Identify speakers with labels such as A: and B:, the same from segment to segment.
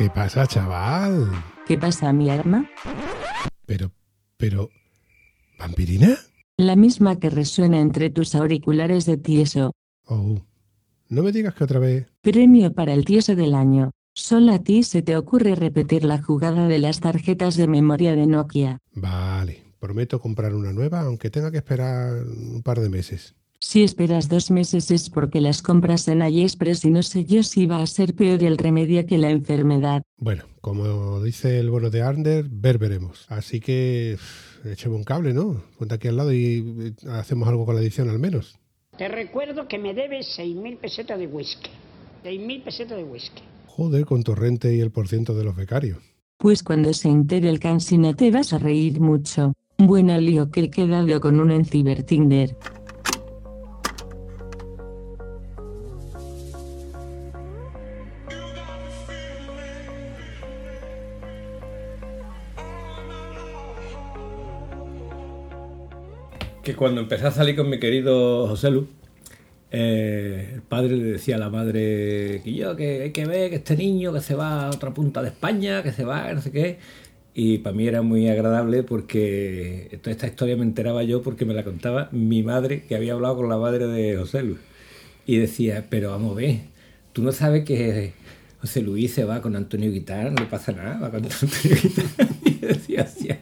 A: ¿Qué pasa, chaval?
B: ¿Qué pasa, mi arma?
A: Pero, pero... ¿Vampirina?
B: La misma que resuena entre tus auriculares de tieso.
A: Oh, no me digas que otra vez...
B: Premio para el tieso del año. Solo a ti se te ocurre repetir la jugada de las tarjetas de memoria de Nokia.
A: Vale, prometo comprar una nueva, aunque tenga que esperar un par de meses.
B: Si esperas dos meses es porque las compras en AliExpress y no sé yo si va a ser peor el remedio que la enfermedad.
A: Bueno, como dice el bono de Arnder, ver veremos. Así que echemos un cable, ¿no? Ponte aquí al lado y eh, hacemos algo con la edición al menos.
C: Te recuerdo que me debes 6.000 pesetas de whisky. 6.000 pesetas de whisky.
A: Joder, con Torrente y el porciento de los becarios.
B: Pues cuando se entere el cansino te vas a reír mucho. Buen lío que he quedado con uno en Cibertinder.
D: Cuando empecé a salir con mi querido José Lu, eh, el padre le decía a la madre que yo, que hay que ver que este niño que se va a otra punta de España, que se va, no sé qué. Y para mí era muy agradable porque toda esta historia me enteraba yo porque me la contaba mi madre, que había hablado con la madre de José Lu. Y decía, pero vamos a ver, tú no sabes que José Luis se va con Antonio Guitar, no pasa nada, va con Antonio Guitar. Y decía.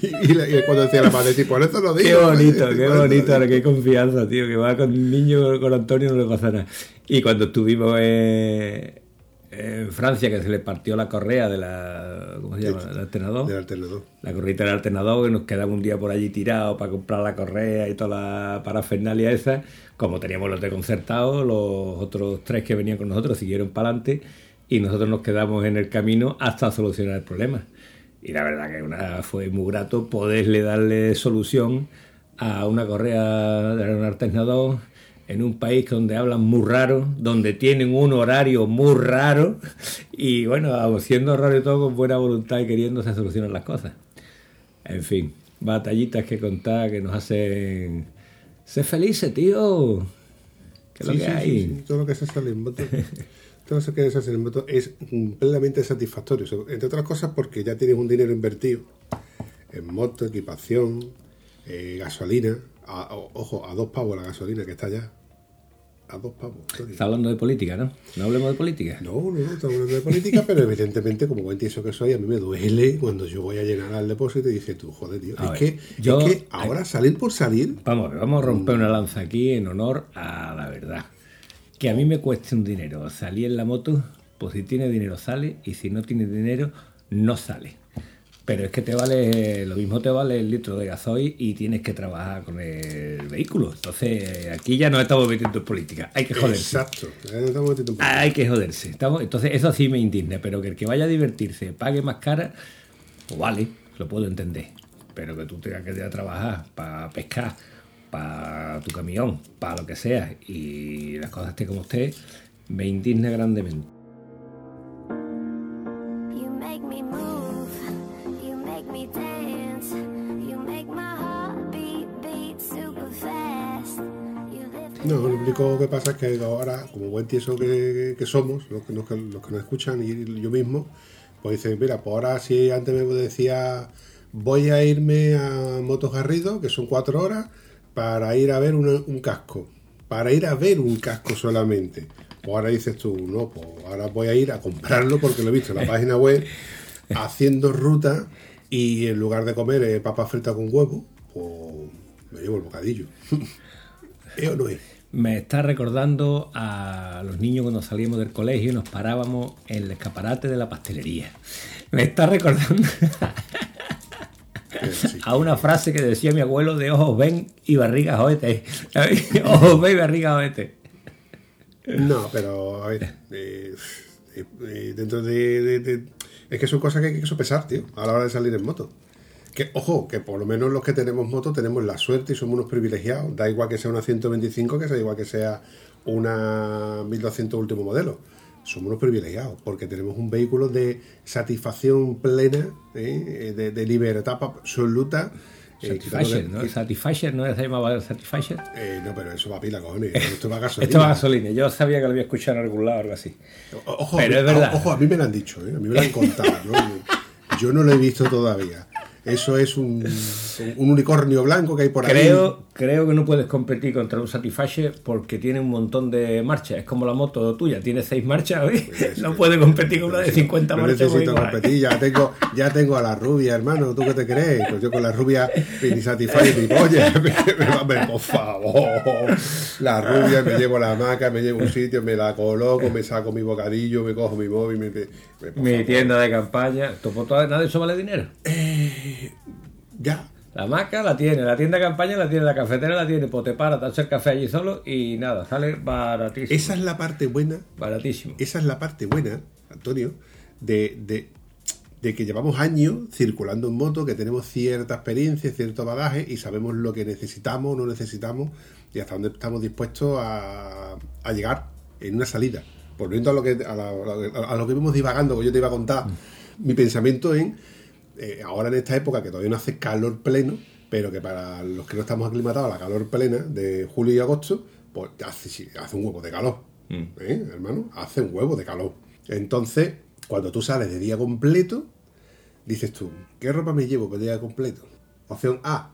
A: Y, y la- y cuando decía la madre, tipo, por eso lo digo.
D: Qué bonito, qué bonito, ahora qué confianza, tío, que va con niño, con Antonio no le pasa nada. Y cuando estuvimos eh, en Francia, que se le partió la correa de la, ¿cómo se llama? Del alternador.
A: Del alternador.
D: La correita del alternador, que nos quedamos un día por allí tirados para comprar la correa y toda la parafernalia esa. Como teníamos los desconcertados, los otros tres que venían con nosotros siguieron para adelante y nosotros nos quedamos en el camino hasta solucionar el problema. Y la verdad que una, fue muy grato poderle darle solución a una correa de un alternador en un país donde hablan muy raro, donde tienen un horario muy raro y bueno, siendo raro y todo con buena voluntad y queriendo se solucionan las cosas. En fin, batallitas que contar que nos hacen ser felices, tío. Que es lo
A: Sí,
D: que
A: sí,
D: hay.
A: sí, sí, Todo lo que se sale en. Todo lo que se hace en moto es mm, plenamente satisfactorio. Entre otras cosas porque ya tienes un dinero invertido en moto, equipación, eh, gasolina. A- o- ojo, a dos pavos la gasolina que está ya. A dos pavos.
D: Está hablando de política, ¿no? No hablemos de política.
A: No, no, no, estamos hablando de política, pero evidentemente, como buen tieso que soy, a mí me duele cuando yo voy a llenar al depósito y dices tú, joder, tío,
D: A
A: es,
D: ver,
A: que,
D: yo-
A: es que ahora salir por salir,
D: Vamos, vamos a romper una lanza aquí en honor a la verdad. Que a mí me cueste un dinero salir en la moto, pues si tiene dinero sale y si no tiene dinero no sale. Pero es que te vale, lo mismo te vale el litro de gasoil y tienes que trabajar con el vehículo. Entonces aquí ya nos estamos metiendo en política. Hay que joderse.
A: exacto, estamos metiendo un poco.
D: Hay que joderse. Estamos, entonces eso sí me indigna, pero que el que vaya a divertirse pague más cara, pues vale, lo puedo entender. Pero que tú tengas que ir a trabajar para pescar, para tu camión, para lo que sea, y las cosas estén como esté, me indigna grandemente.
A: No, lo único que pasa es que ahora, como buen tieso que, que somos, los que, nos, los que nos escuchan y yo mismo, pues dicen, mira, pues ahora si antes me decía, voy a irme a Motos Garrido, que son cuatro horas, para ir a ver una- un casco. Para ir a ver un casco solamente. Pues ahora dices tú, no, pues ahora voy a ir a comprarlo porque lo he visto en la página web, haciendo ruta y en lugar de comer eh, papas fritas con huevo, pues me llevo el bocadillo. ¿Es o no es?
D: Me está recordando a los niños cuando salíamos del colegio y nos parábamos en el escaparate de la pastelería. Me está recordando. a una frase que decía mi abuelo de ojos ven y barrigas oete. ojos ven y barrigas oete.
A: No, pero a ver, eh, eh, eh, dentro de, de- de- Es que son cosas que hay que sopesar, tío, a la hora de salir en moto. Que, ojo, que por lo menos los que tenemos moto tenemos la suerte y somos unos privilegiados. Da igual que sea una 125, que sea igual que sea una 1200 último modelo. Somos unos privilegiados porque tenemos un vehículo de satisfacción plena, ¿eh? de, de libertad absoluta. eh,
D: Satisfyer,
A: quitando
D: ¿no? Satisfyer, ¿no se llamaba Satisfyer?
A: eh, no, pero eso va a pila, cojones. Esto va a gasolina.
D: Esto va a gasolina. Yo sabía que lo había escuchado en algún lado o algo así.
A: O- Ojo,
D: Pero es verdad.
A: Ojo, a mí me lo han dicho, ¿eh? a mí me lo han contado. ¿no? Yo no lo he visto todavía. Eso es un, un unicornio blanco que hay por ahí.
D: Creo, creo que no puedes competir contra un Satisfyer porque tiene un montón de marchas. Es como la moto tuya, tiene seis marchas. ¿oí?
A: Pues,
D: no
A: eh,
D: puede competir con una de 50
A: No
D: marchas.
A: necesito
D: porque-
A: competir, ya tengo, ya tengo a la rubia, hermano. ¿Tú qué te crees? Pues yo con la rubia ni satisface ni polla. Hombre, por favor. La rubia, me llevo la hamaca, me llevo un sitio, me la coloco, me saco mi bocadillo, me cojo mi móvil. Me, me-
D: Mi tienda de campaña. Nada de eso vale dinero.
A: Ya.
D: La maca la tiene, la tienda de campaña la tiene, la cafetera la tiene, pues te para, te hace el café allí solo y nada, sale baratísimo.
A: Esa es la parte buena
D: Baratísimo.
A: esa es la parte buena, Antonio, de, de- de que llevamos años circulando en moto, que tenemos cierta experiencia, cierto bagaje y sabemos lo que necesitamos no necesitamos y hasta dónde estamos dispuestos a, a llegar en una salida. Volviendo a lo que a, la- a lo que vimos divagando, que yo te iba a contar, mi pensamiento en eh, ahora en esta época que todavía no hace calor pleno, pero que para los que no estamos aclimatados a la calor plena de julio y agosto, pues hace, hace un huevo de calor. ¿eh, hermano? Hace un huevo de calor. Entonces, cuando tú sales de día completo, dices tú, ¿qué ropa me llevo para día completo? Opción A,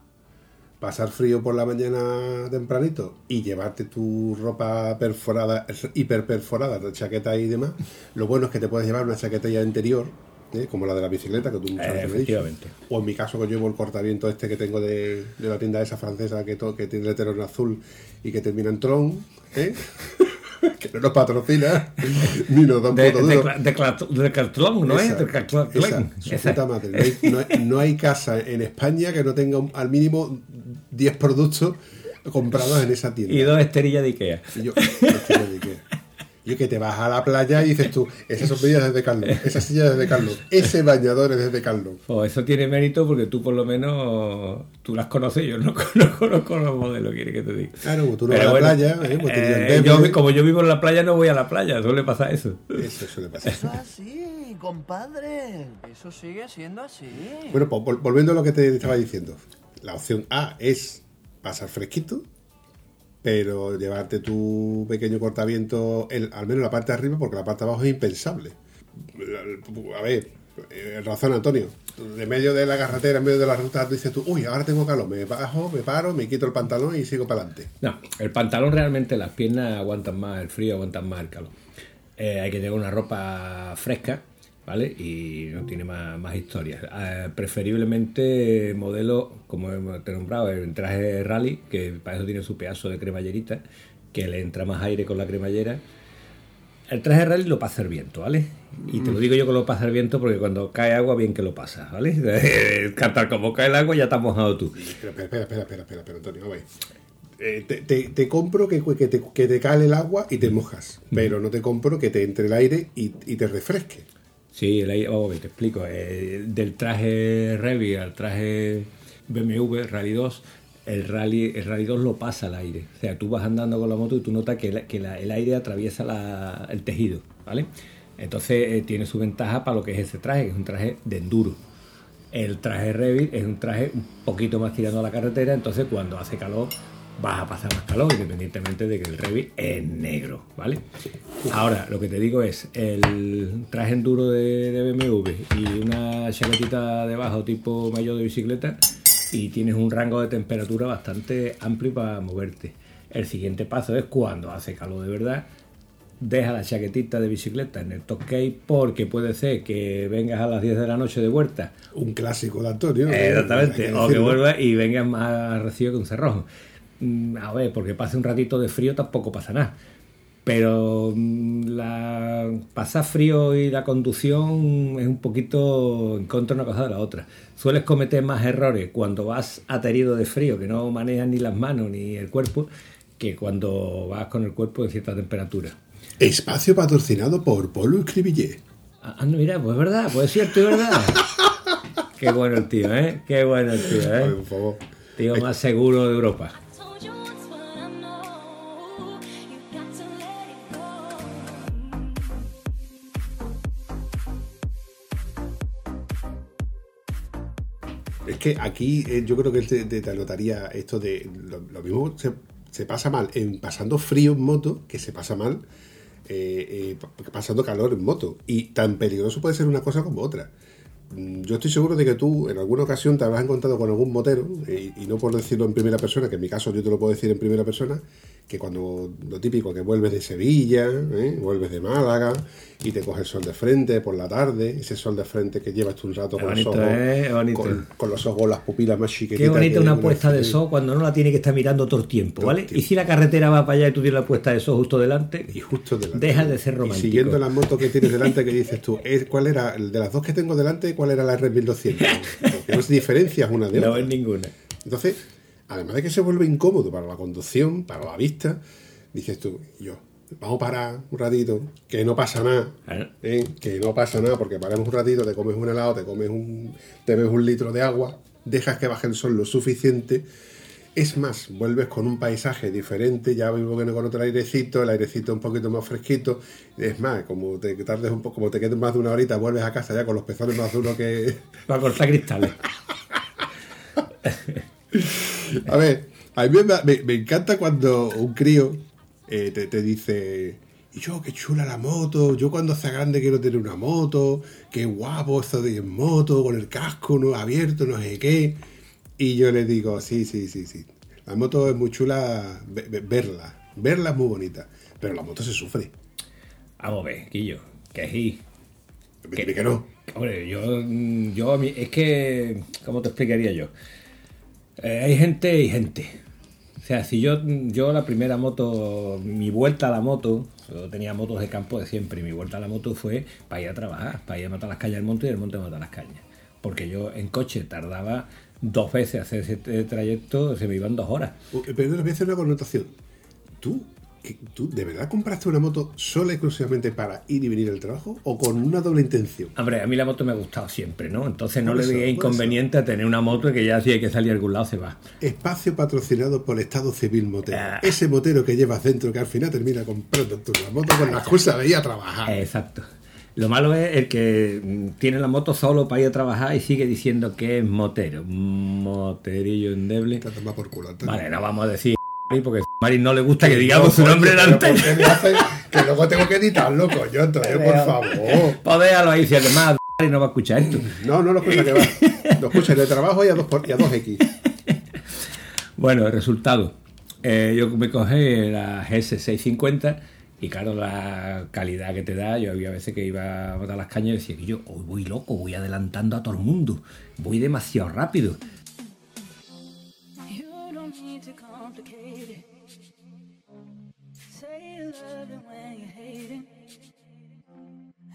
A: pasar frío por la mañana tempranito y llevarte tu ropa perforada, hiper perforada, chaqueta y demás. Lo bueno es que te puedes llevar una chaquetilla interior, ¿eh? como la de la bicicleta, que tú muchas veces me has dicho.
D: efectivamente.
A: O en mi caso que llevo el cortaviento este que tengo de, de la tienda esa francesa que, to- que tiene el letero en azul y que termina en tron, ¿eh? que no nos patrocina, ni nos da un
D: De, de, cartlón, ¿no es?
A: No hay, casa en España que no tenga un- al mínimo 10 productos comprados en esa tienda.
D: Y dos esterillas de Ikea.
A: Y yo, ¿de qué? Yo que te vas a la playa y dices tú, esas sombrillas desde Carlos, esas sillas desde Carlos, ese bañador es desde Carlos.
D: Pues eso tiene mérito porque tú por lo menos tú las conoces, yo no conozco, no conozco los modelos, quiere que te diga.
A: Claro, como tú no
D: Pero
A: vas a la playa, ¿eh? pues
D: eh, yo, como yo vivo en la playa, no voy a la playa, suele pasar eso.
A: Eso suele pasar.
E: Eso es así, compadre. Eso sigue siendo así.
A: Bueno, pues vol- volviendo a lo que te estaba diciendo. La opción A es pasar fresquito, pero llevarte tu pequeño cortaviento, el- al menos la parte de arriba, porque la parte de abajo es impensable. A ver, eh, razón Antonio. De medio de la carretera, en medio de la ruta, dices tú, uy, ahora tengo calor, me bajo, me paro, me quito el pantalón y sigo para adelante.
D: No, el pantalón realmente, las piernas aguantan más el frío, aguantan más el calor. Eh, hay que tener una ropa fresca, ¿vale? Y no tiene más, más historias. Eh, preferiblemente modelo, como hemos- te he nombrado, el traje rally, que para eso tiene su pedazo de cremallerita, que le entra más aire con la cremallera. El traje rally lo pasa el viento, ¿vale? Y te lo digo yo que lo pasa el viento porque cuando cae agua, bien que lo pasa, ¿vale? Cantar como cae el agua, ya estás mojado tú.
A: Espera, espera, espera, espera, espera, espera, Antonio, ver. Eh, te, te- te compro que, que, te, que te cale el agua y te mojas, pero no te compro que te entre el aire y, y te refresque.
D: Sí, el aire- ver, te explico. Eh, del traje Revy al traje BMW Rally 2, el Rally, el Rally 2 lo pasa al aire. O sea, tú vas andando con la moto y tú notas que, el aire atraviesa el tejido, ¿vale? Entonces eh, tiene su ventaja para lo que es ese traje, que es un traje de enduro. El traje Revit es un traje un poquito más tirando a la carretera, entonces cuando hace calor vas a pasar más calor, independientemente de que el Revit es negro, ¿vale? Ahora, lo que te digo es, el traje enduro de, de BMW y una chaquetita debajo tipo mayor de bicicleta y tienes un rango de temperatura bastante amplio para moverte. El siguiente paso es cuando hace calor de verdad, deja la chaquetita de bicicleta en el top porque puede ser que vengas a las 10 de la noche de vuelta
A: Un clásico de Antonio.
D: eh, Exactamente, o que vuelvas y vengas más recibo que un cerrojo. Mm, A ver, porque pase un ratito de frío tampoco pasa nada. Pero mm, la pasar frío y la conducción es un poquito en contra una cosa de la otra. Sueles cometer más errores cuando vas aterido de frío, que no manejas ni las manos ni el cuerpo, que cuando vas con el cuerpo en cierta temperatura.
A: Espacio patrocinado por Polo Escribillé.
D: Ah, ah, no, mira, pues es verdad, pues es cierto, es verdad. Qué bueno el tío, ¿eh? Qué bueno el tío,
A: Ay,
D: ¿eh?
A: por favor.
D: Tío más seguro de Europa.
A: Que aquí eh, yo creo que te, te, anotaría esto de lo, mismo se, pasa mal en pasando frío en moto que se pasa mal eh, eh, pa- pasando calor en moto. Y tan peligroso puede ser una cosa como otra. Mm, Yo estoy seguro de que tú en alguna ocasión te habrás encontrado con algún motero, eh, y no por decirlo en primera persona, que en mi caso yo te lo puedo decir en primera persona, que cuando lo típico, que vuelves de Sevilla, ¿eh? vuelves de Málaga, y te coges el sol de frente por la tarde, ese sol de frente que llevas tú un rato
D: Es
A: con los ojos,
D: ¿eh? Es.
A: Con, con los ojos, las pupilas más chiquititas.
D: Qué bonita una puesta de sol cuando no la tiene que estar mirando todo el tiempo, ¿vale?
A: tiempo.
D: Y si la carretera va para allá y tú tienes la puesta de sol justo delante,
A: Y justo delante.
D: deja de ser
A: Y
D: romántico.
A: siguiendo la moto que tienes delante, que dices tú, ¿es- ¿cuál era, de las dos que tengo delante, cuál era la R1200? Porque no se diferencias una de
D: No
A: otra.
D: es ninguna.
A: Entonces, además de que se vuelve incómodo para la conducción, para la vista, dices tú, yo, vamos a parar un ratito, que no pasa nada. ¿eh? que no pasa nada, porque paramos un ratito, te comes un helado, te comes un, te bebes un litro de agua, dejas que baje el sol lo suficiente. Es más, vuelves con un paisaje diferente, ya vivo que no con otro airecito, el airecito un poquito más fresquito. Es más, como te tardes un poco, como te quedes más de una horita, vuelves a casa ya con los pezones más duros que,
D: Va a cortar cristales.
A: A ver, a mí me, me- me encanta cuando un crío eh, te, te dice, y yo, qué chula la moto, yo cuando sea grande quiero tener una moto, qué guapo esto de ir en moto, con el casco no abierto, no sé qué. Y yo le digo, sí, sí, sí, sí. La moto es muy chula ve- ve- verla, verla es muy bonita, pero la moto se sufre.
D: Vamos a ver, Quillo, que sí.
A: Dime que no.
D: Hombre, yo, yo es que, ¿cómo te explicaría yo? Eh, hay gente y gente. O sea, si yo, yo la primera moto, mi vuelta a la moto, yo tenía motos de campo de siempre, y mi vuelta a la moto fue para ir a trabajar, para ir a matar las cañas del monte y del monte a matar las cañas. Porque yo en coche tardaba dos veces hacer ese trayecto, se me iban dos horas.
A: Pero voy a hacer una connotación. ¿Tú, ¿Tú de verdad compraste una moto sola y exclusivamente para ir y venir al trabajo o con una doble intención?
D: Hombre, a mí la moto me ha gustado siempre, ¿no? Entonces no le veía inconveniente a tener una moto que ya si hay que salir a algún lado se va.
A: Espacio patrocinado por Estado Civil Motero.
D: Ah.
A: Ese motero que llevas dentro que al final termina comprando tú la moto con la excusa de ir a trabajar.
D: Exacto. Lo malo es el que mm, tiene la moto solo para ir a trabajar y sigue diciendo que es motero. Moterillo endeble.
A: Te por culo.
D: Vale, no vamos a decir Porque a Mari no le gusta que digamos su
A: No,
D: nombre
A: coño,
D: delante.
A: pero ¿por qué me haces? Que luego tengo que editarlo, coño, entonces, por favor.
D: Pues déjalo ahí, si además Mari no va a escuchar esto.
A: No, no lo escucha que va. Lo escucha en el trabajo y a 2 y a dos x
D: Bueno, el resultado. Eh, yo me cogí la GS650 y claro, la calidad que te da, yo había veces que iba a botar las cañas y decía que yo hoy voy loco, voy adelantando a todo el mundo, voy demasiado rápido.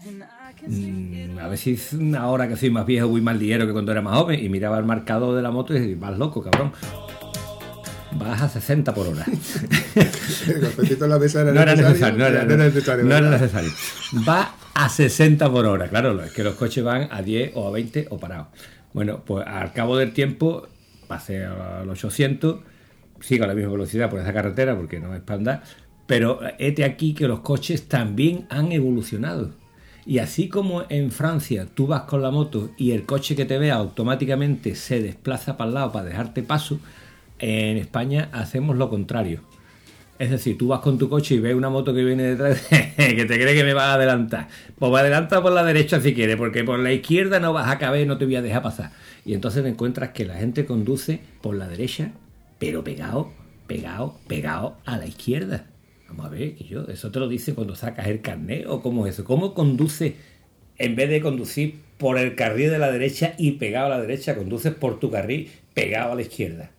D: Mm, A veces ahora que soy más viejo voy más ligero que cuando era más joven y miraba el marcador de la moto y decía, vas loco, cabrón. Vas a 60 por hora.
A: El golpecito en la mesa era
D: no era
A: necesario.
D: no era,
A: no era necesario.
D: no era necesario. Va a 60 por hora, claro, es que los coches van a 10 o a 20 o parados. Bueno, pues al cabo del tiempo pasé a los 800, sigo a la misma velocidad por esa carretera porque no es para andar, pero este aquí que los coches también han evolucionado. Y así como en Francia tú vas con la moto y el coche que te vea automáticamente se desplaza para el lado para dejarte paso, en España hacemos lo contrario. Es decir, tú vas con tu coche y ves una moto que viene detrás que te cree que me va a adelantar. Pues me adelanta por la derecha si quieres, porque por la izquierda no vas a caber, no te voy a dejar pasar. Y entonces te encuentras que la gente conduce por la derecha, pero pegado, pegado, pegado a la izquierda. Vamos a ver, que yo, eso te lo dice cuando sacas el carnet o cómo es eso. ¿Cómo conduce en vez de conducir por el carril de la derecha y pegado a la derecha, conduces por tu carril pegado a la izquierda?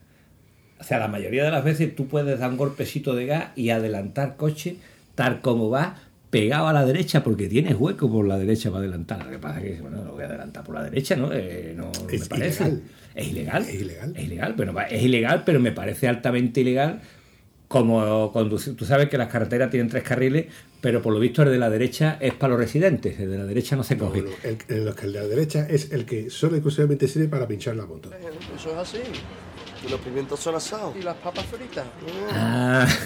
D: O sea, la mayoría de las veces tú puedes dar un golpecito de gas y adelantar coche tal como va, pegado a la derecha, porque tienes hueco por la derecha para adelantar. Lo que pasa es que, bueno, lo voy a adelantar por la derecha, ¿no? Eh, no
A: Es
D: me parece.
A: ilegal.
D: Es ilegal.
A: Es ilegal.
D: Es ilegal, pero es ilegal, pero me parece altamente ilegal como conducir. Tú sabes que las carreteras tienen tres carriles, pero por lo visto el de la derecha es para los residentes, el de la derecha no se coge.
A: Bueno, el, el- el de la derecha es el que solo y exclusivamente sirve para pinchar la moto.
E: Eso es así. Y los pimientos son asados. Y las papas fritas.
D: Ah.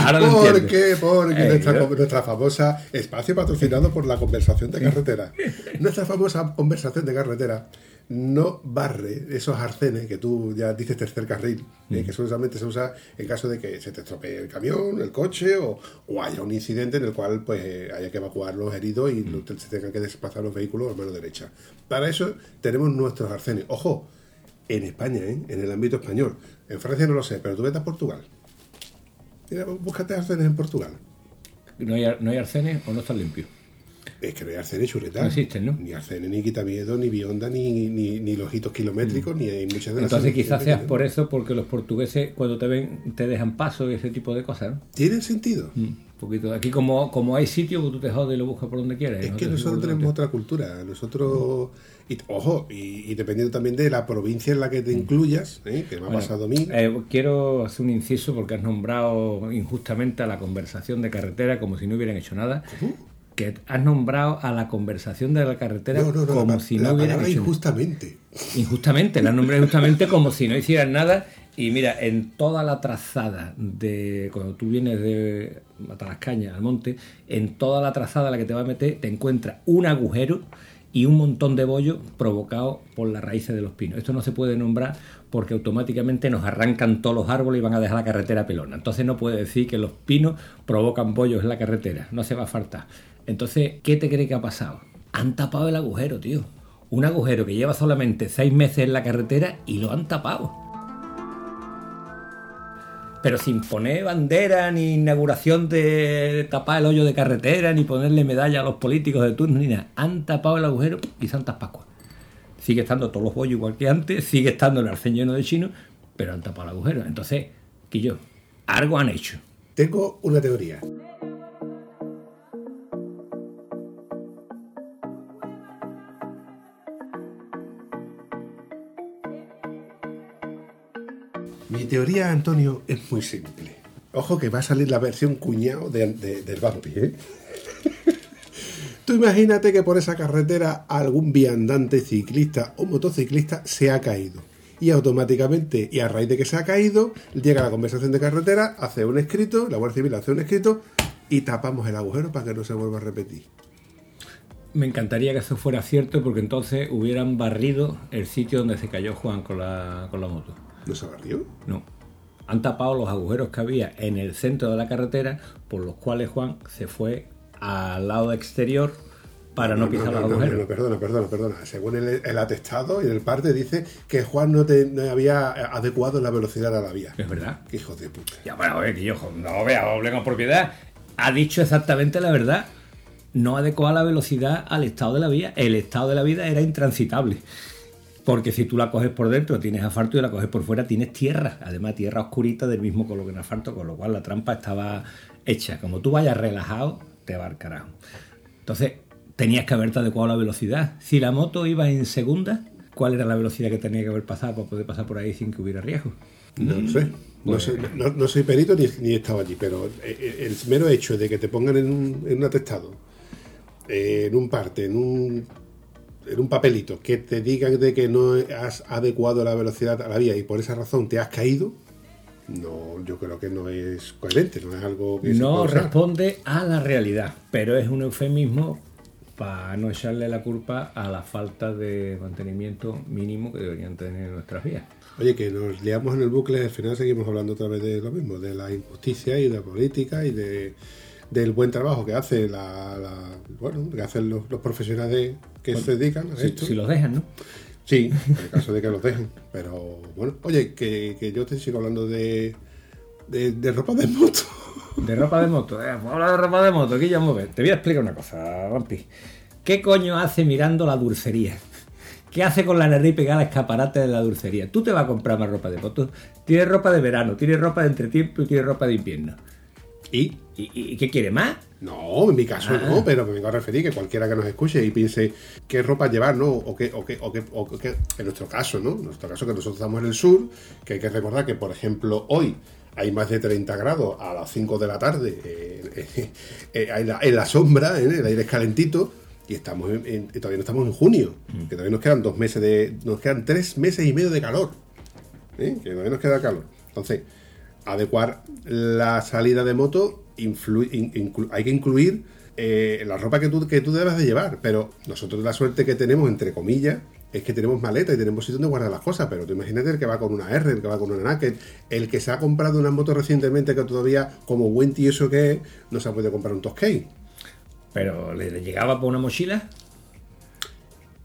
D: Ahora lo
A: ¿Por
D: entiendo.
A: qué? Porque
D: Eh,
A: nuestra,
D: yo-
A: nuestra famosa espacio patrocinado por la conversación de carretera. nuestra famosa conversación de carretera no barre esos arcenes que tú ya dices tercer carril, eh,
D: Mm.
A: que solamente se usa en caso de que se te estropee el camión, el coche o, o haya un incidente en el cual pues eh, haya que evacuar los heridos y
D: Mm.
A: se tengan que desplazar los vehículos a mano derecha. Para eso tenemos nuestros arcenes. Ojo, en España, ¿eh? en el ámbito español. En Francia no lo sé, pero tú vete a Portugal. Mira, búscate arcenes en Portugal.
D: ¿No hay, no hay arcenes o no están limpios?
A: Es que no hay arcenes chureta.
D: No existen, ¿no?
A: Ni arcenes, ni quitamiedo, ni bionda, ni, ni, ni los hitos kilométricos, ni hay muchas de las
D: Entonces quizás
A: que
D: seas
A: tienen.
D: por eso, porque los portugueses cuando te ven te dejan paso y ese tipo de cosas, ¿no?
A: ¿Tiene sentido?
D: Mm, poquito. Aquí como, como hay sitio, pues tú te jodes y lo buscas por donde quieras.
A: Es que nosotros tenemos otra cultura. Nosotros, y, ojo, y, y dependiendo también de la provincia en la que te incluyas, ¿eh? que me ha
D: Mm. Bueno,
A: pasado a mí.
D: eh, quiero hacer un inciso porque has nombrado injustamente a la conversación de carretera como si no hubieran hecho nada. Que has nombrado a la conversación de la carretera
A: no, no, no,
D: como
A: la,
D: si
A: la
D: no hubieran
A: palabra
D: hecho
A: injustamente.
D: Injustamente, la nombré justamente como si no hicieran nada. Y mira, en toda la trazada de cuando tú vienes de Matalascaña al monte, en toda la trazada a la que te va a meter, te encuentras un agujero y un montón de bollos provocados por las raíces de los pinos. Esto no se puede nombrar porque automáticamente nos arrancan todos los árboles y van a dejar la carretera pelona. Entonces no puede decir que los pinos provocan bollos en la carretera. No se va a faltar. Entonces, ¿qué te cree que ha pasado? Han tapado el agujero, tío. Un agujero que lleva solamente seis meses en la carretera y lo han tapado. Pero sin poner bandera, ni inauguración de tapar el hoyo de carretera, ni ponerle medalla a los políticos de turno, ni nada. Han tapado el agujero y Santas Pascuas. Sigue estando todos los bollos igual que antes, sigue estando el arcén lleno de chino, pero han tapado el agujero. Entonces, Quillo, algo han hecho.
A: Tengo una teoría. Mi teoría, Antonio, es muy simple. Ojo que va a salir la versión cuñado de- de- del Vampi, ¿eh? Tú imagínate que por esa carretera algún viandante ciclista o motociclista se ha caído. Y automáticamente, y a raíz de que se ha caído, llega la conversación de carretera, hace un escrito, la Guardia Civil hace un escrito y tapamos el agujero para que no se vuelva a repetir.
D: Me encantaría que eso fuera cierto porque entonces hubieran barrido el sitio donde se cayó Juan con la, con la moto.
A: ¿No se barrió?
D: No. Han tapado los agujeros que había en el centro de la carretera por los cuales Juan se fue al lado exterior para no, pisar
A: no,
D: los
A: no, no,
D: agujeros.
A: perdona, perdona, perdona. Según el, el atestado y el parte dice que Juan no, te, había adecuado la velocidad a la vía.
D: Es verdad.
A: Qué hijo de puta.
D: Ya, bueno, que yo no vea, hable con propiedad. Ha dicho exactamente la verdad. No adecuaba la velocidad al estado de la vía. El estado de la vida era intransitable. Porque si tú la coges por dentro tienes asfalto y la coges por fuera tienes tierra. Además, tierra oscurita del mismo color que en asfalto, con lo cual la trampa estaba hecha. Como tú vayas relajado, te va al carajo. Entonces, tenías que haberte adecuado la velocidad. Si la moto iba en segunda, ¿cuál era la velocidad que tenía que haber pasado para poder pasar por ahí sin que hubiera riesgo?
A: No lo sé. No, sé, no, no soy perito ni, ni he estado allí, pero eh, el mero hecho de que te pongan en un, en un atestado, eh, en un parte, en un, en un papelito, que te digan de que no has adecuado la velocidad a la vía y por esa razón te has caído, no, yo creo que no es coherente, no es algo que
D: No responde a la realidad, pero es un eufemismo para no echarle la culpa a la falta de mantenimiento mínimo que deberían tener nuestras vías.
A: Oye, que nos liamos en el bucle, al final seguimos hablando otra vez de lo mismo, de la injusticia y de la política y de, del buen trabajo que hace la, la- bueno, que hacen los, los profesionales que se dedican a
D: Si,
A: esto.
D: si los dejan, ¿no?
A: Sí, en el caso de que los dejen. Pero bueno, oye, que, que yo te sigo hablando de, de, de ropa de moto.
D: De ropa de moto, eh, habla de ropa de moto, aquí ya ver. Te voy a explicar una cosa, Vampi. ¿Qué coño hace mirando la dulcería? ¿Qué hace con la nariz pegada al escaparate de la dulcería? Tú te vas a comprar más ropa de moto. Tienes ropa de verano, tienes ropa de entretiempo y tienes ropa de invierno.
A: ¿Y?
D: ¿Y, y qué quiere más?
A: No, en mi caso
D: Ah.
A: no, pero me vengo a referir que cualquiera que nos escuche y piense qué ropa llevar, ¿no? O qué- en nuestro caso, ¿no? En nuestro caso que nosotros estamos en el sur, que hay que recordar que, por ejemplo, hoy hay más de 30 grados a las 5 de la tarde eh, eh, eh, en, la, en la sombra, ¿eh? el aire es calentito, y estamos en- en- todavía no estamos en junio,
D: Mm.
A: que todavía nos quedan dos meses de. nos quedan tres meses y medio de calor. que todavía nos queda calor. Entonces, adecuar la salida de moto, hay que incluir eh, la ropa que tú, que tú debas de llevar, pero nosotros la suerte que tenemos, entre comillas, es que tenemos maleta y tenemos sitio donde guardar las cosas, pero tú imagínate el que va con una R, el que va con una Naked, el que se ha comprado una moto recientemente que todavía, como buen tieso que es, no se ha podido comprar un Toscay.
D: Pero le, le llegaba por una mochila.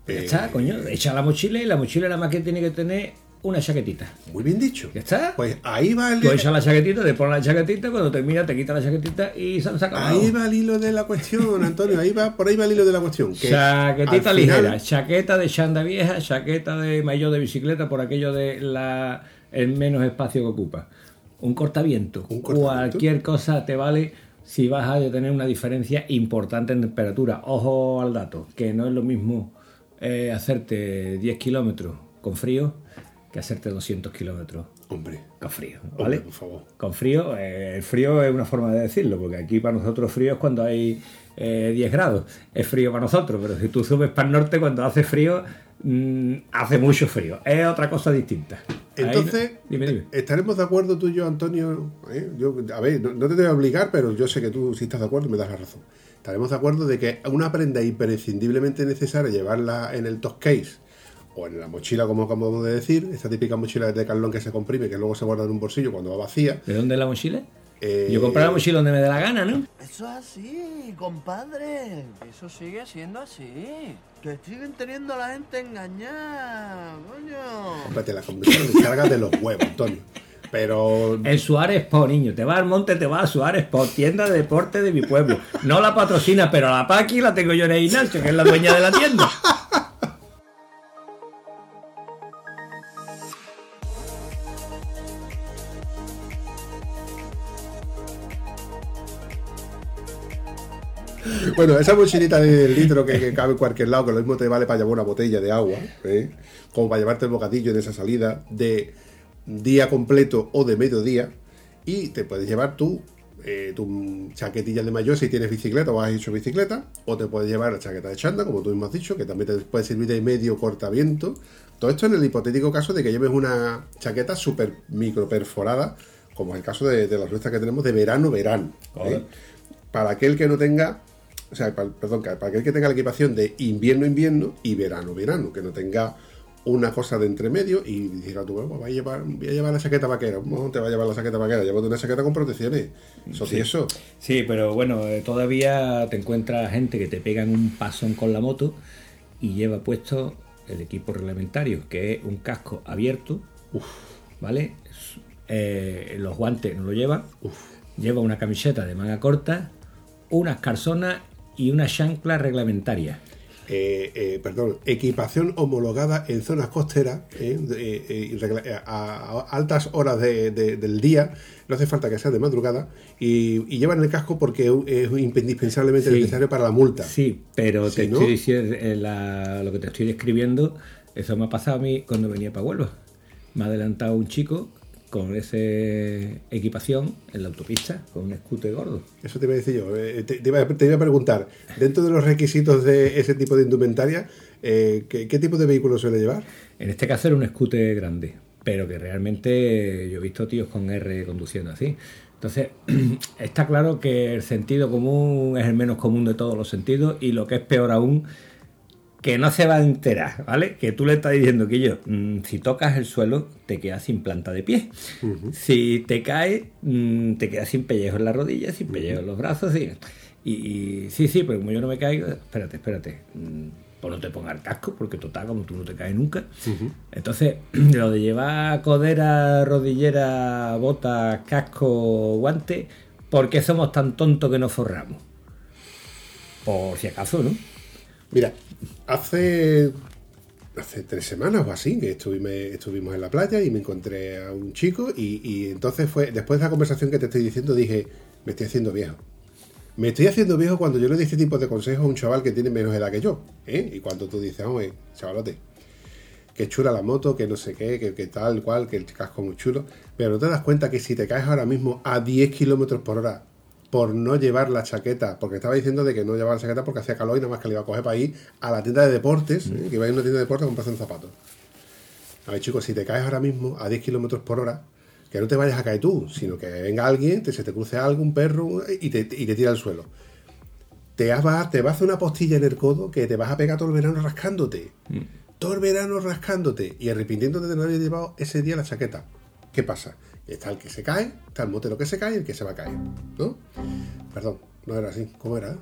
D: Ya
A: Eh,
D: está, coño. Echa la mochila y la mochila nada más que tiene que tener una chaquetita.
A: Muy bien dicho.
D: ¿Ya está?
A: Pues ahí va el,
D: Tú echas la chaquetita, te pones la chaquetita, cuando termina te quitas la chaquetita y se han sacado.
A: ahí va el hilo de la cuestión, Antonio, ahí va, por ahí va el hilo de la cuestión. que
D: Chaquetita ligera,
A: final-
D: chaqueta de chanda vieja, chaqueta de maillot de bicicleta por aquello de la el menos espacio que ocupa. Un cortaviento,
A: Un cortaviento.
D: cualquier cosa te vale si vas a tener una diferencia importante en temperatura. Ojo al dato, que no es lo mismo eh, hacerte 10 kilómetros con frío que hacerte 200 kilómetros
A: Hombre,
D: con frío,
A: hombre,
D: ¿vale?
A: por favor.
D: Con frío, eh, el frío es una forma de decirlo, porque aquí para nosotros frío es cuando hay eh, 10 grados, es frío para nosotros, pero si tú subes para el norte cuando hace frío, mm, hace mucho frío, es otra cosa distinta. Ahí-
A: Entonces,
D: dime, dime.
A: ¿estaremos de acuerdo tú y yo, Antonio? ¿Eh? Yo, a ver, no, no te debo obligar, pero yo sé que tú si estás de acuerdo me das la razón. Estaremos de acuerdo de que una prenda imprescindiblemente necesaria llevarla en el top case o en la mochila, como acabamos de decir, esta típica mochila de Carlón que se comprime, que luego se guarda en un bolsillo cuando va vacía.
D: ¿De dónde es la mochila?
A: Eh,
D: Yo compré la mochila donde me dé la gana, ¿no?
E: Eso es así, compadre.
F: Eso sigue siendo así.
E: Que siguen teniendo a la gente engañada, coño.
A: Cómprate la conversión de los huevos, Antonio. Pero
D: El Suárez Sport, niño. Te vas al monte, te vas a Suárez Sport, tienda de deporte de mi pueblo. No la patrocina, pero la Paqui la tengo yo en el Ignacio, que es la dueña de la tienda.
A: Bueno, esa mochilita de litro que, que cabe en cualquier lado, que lo mismo te vale para llevar una botella de agua, ¿eh? como para llevarte el bocadillo en esa salida de día completo o de mediodía, y te puedes llevar tú eh, tu chaquetilla de mayor si tienes bicicleta o has hecho bicicleta, o te puedes llevar la chaqueta de chanda, como tú mismo has dicho, que también te puede servir de medio cortaviento. Todo esto en el hipotético caso de que lleves una chaqueta súper micro perforada, como es el caso de, de las nuestras que tenemos de verano-verano. ¿eh?
D: Correcto.
A: Para aquel que no tenga, o sea, pa- perdón, para aquel que tenga la equipación de invierno-invierno y verano-verano, que no tenga una cosa de entre medio y dijera tú, bueno, voy a llevar, voy a llevar la chaqueta vaquera, no te va a llevar la chaqueta vaquera, llévate una chaqueta con protecciones, eso sí, eso.
D: Sí, pero bueno, eh, todavía te encuentras gente que te pegan un pasón con la moto y lleva puesto el equipo reglamentario, que es un casco abierto, ¿vale? Es- eh, los guantes no lo lleva, lleva una camiseta de manga corta, unas calzonas y una chancla reglamentaria.
A: Eh, eh, perdón, equipación homologada en zonas costeras eh, a, a altas horas de- de- del día, no hace falta que sea de madrugada, y, y llevan el casco porque es indispensablemente
D: Sí.
A: necesario para la multa.
D: Sí, pero te estoy diciendo, la- lo que te estoy describiendo, eso me ha pasado a mí cuando venía para Huelva. Me ha adelantado un chico con esa equipación en la autopista, con un scooter gordo.
A: Eso te iba a decir yo. eh, Te, te iba, a- te iba a preguntar, dentro de los requisitos de ese tipo de indumentaria, eh, ¿qué, qué tipo de vehículo suele llevar?
D: En este caso era un scooter grande, pero que realmente yo he visto tíos con R conduciendo así. Entonces, está claro que el sentido común es el menos común de todos los sentidos y lo que es peor aún, que no se va a enterar, ¿vale? Que tú le estás diciendo que yo, mm, si tocas el suelo, te quedas sin planta de pie. Si te caes, mm, te quedas sin pellejo en la rodilla, sin pellejo en los brazos. Y, y, y sí, sí, pero como yo no me caigo, espérate, espérate. mm, Pues no te pongas el casco, porque total, como tú no te caes nunca. Entonces, lo de llevar codera, rodillera, botas, casco, guante, ¿por qué somos tan tontos que nos forramos? Por si acaso, ¿no?
A: Mira, hace, hace tres semanas o así que estuvimos, estuvimos en la playa y me encontré a un chico y, y entonces fue, después de la conversación que te estoy diciendo, dije, me estoy haciendo viejo. Me estoy haciendo viejo cuando yo le doy este tipo de consejos a un chaval que tiene menos edad que yo. ¿eh? Y cuando tú dices, oye, chavalote, que chula la moto, que no sé qué, que, que tal cual, que el casco muy chulo. Pero no te das cuenta que si te caes ahora mismo a 10 kilómetros por hora por no llevar la chaqueta, porque estaba diciendo de que no llevaba la chaqueta porque hacía calor y nada más que le iba a coger para ir a la tienda de deportes, ¿eh? que iba a ir a una tienda de deportes a comprarse un zapato. A ver, chicos, si te caes ahora mismo a 10 kilómetros por hora, que no te vayas a caer tú, sino que venga alguien, te, se te cruce algo, un perro, y te, y te tira al suelo. Te va, te va a hacer una postilla en el codo que te vas a pegar todo el verano rascándote. Todo el verano rascándote y arrepintiéndote de no haber llevado ese día la chaqueta. ¿Qué pasa? Está el que se cae, está el motero que se cae y el que se va a caer. ¿No? Perdón, no era así. ¿Cómo era?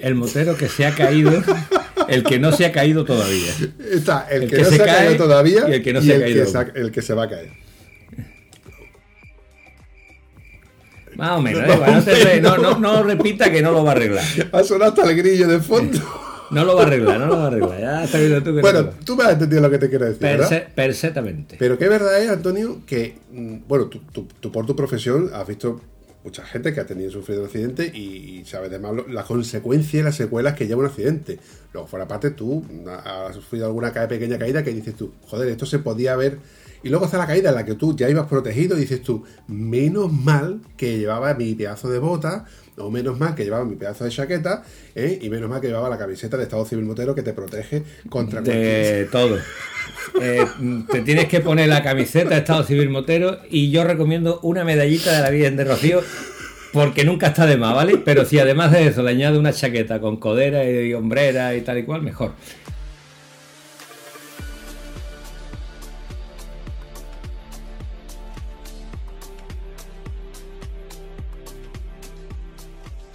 D: El motero que se ha caído, el que no se ha caído todavía.
A: Está el,
D: El
A: que,
D: que
A: no
D: se
A: se ha
D: cae
A: caído todavía
D: y el que no se ha caído.
A: que el que se va a caer.
D: Más o menos, ¿eh? Bueno, no, te- no, no, no repita que no lo va a arreglar.
A: Ha sonado hasta el grillo de fondo.
D: No lo va a arreglar, no lo va a arreglar. Ya está viendo tú que no
A: bueno, tú me has entendido lo que te quiero decir,
D: perfectamente.
A: Pero qué verdad es, Antonio, que, mm, bueno, tú, tú- tú por tu profesión has visto mucha gente que ha tenido sufrido un accidente y, y sabes además las consecuencias y las secuelas que lleva un accidente. Luego, fuera parte, tú mm, has sufrido alguna pequeña caída que dices tú, joder, esto se podía haber... Y luego está la caída en la que tú ya ibas protegido y dices tú, menos mal que llevaba mi pedazo de bota, o menos mal que llevaba mi pedazo de chaqueta, ¿eh? y menos mal que llevaba la camiseta de Estado Civil Motero que te protege contra cualquier...
D: De todo. Eh, te tienes que poner la camiseta de Estado Civil Motero y yo recomiendo una medallita de la Virgen de Rocío porque nunca está de más, ¿vale? Pero si además de eso le añade una chaqueta con codera y hombrera y tal y cual, mejor.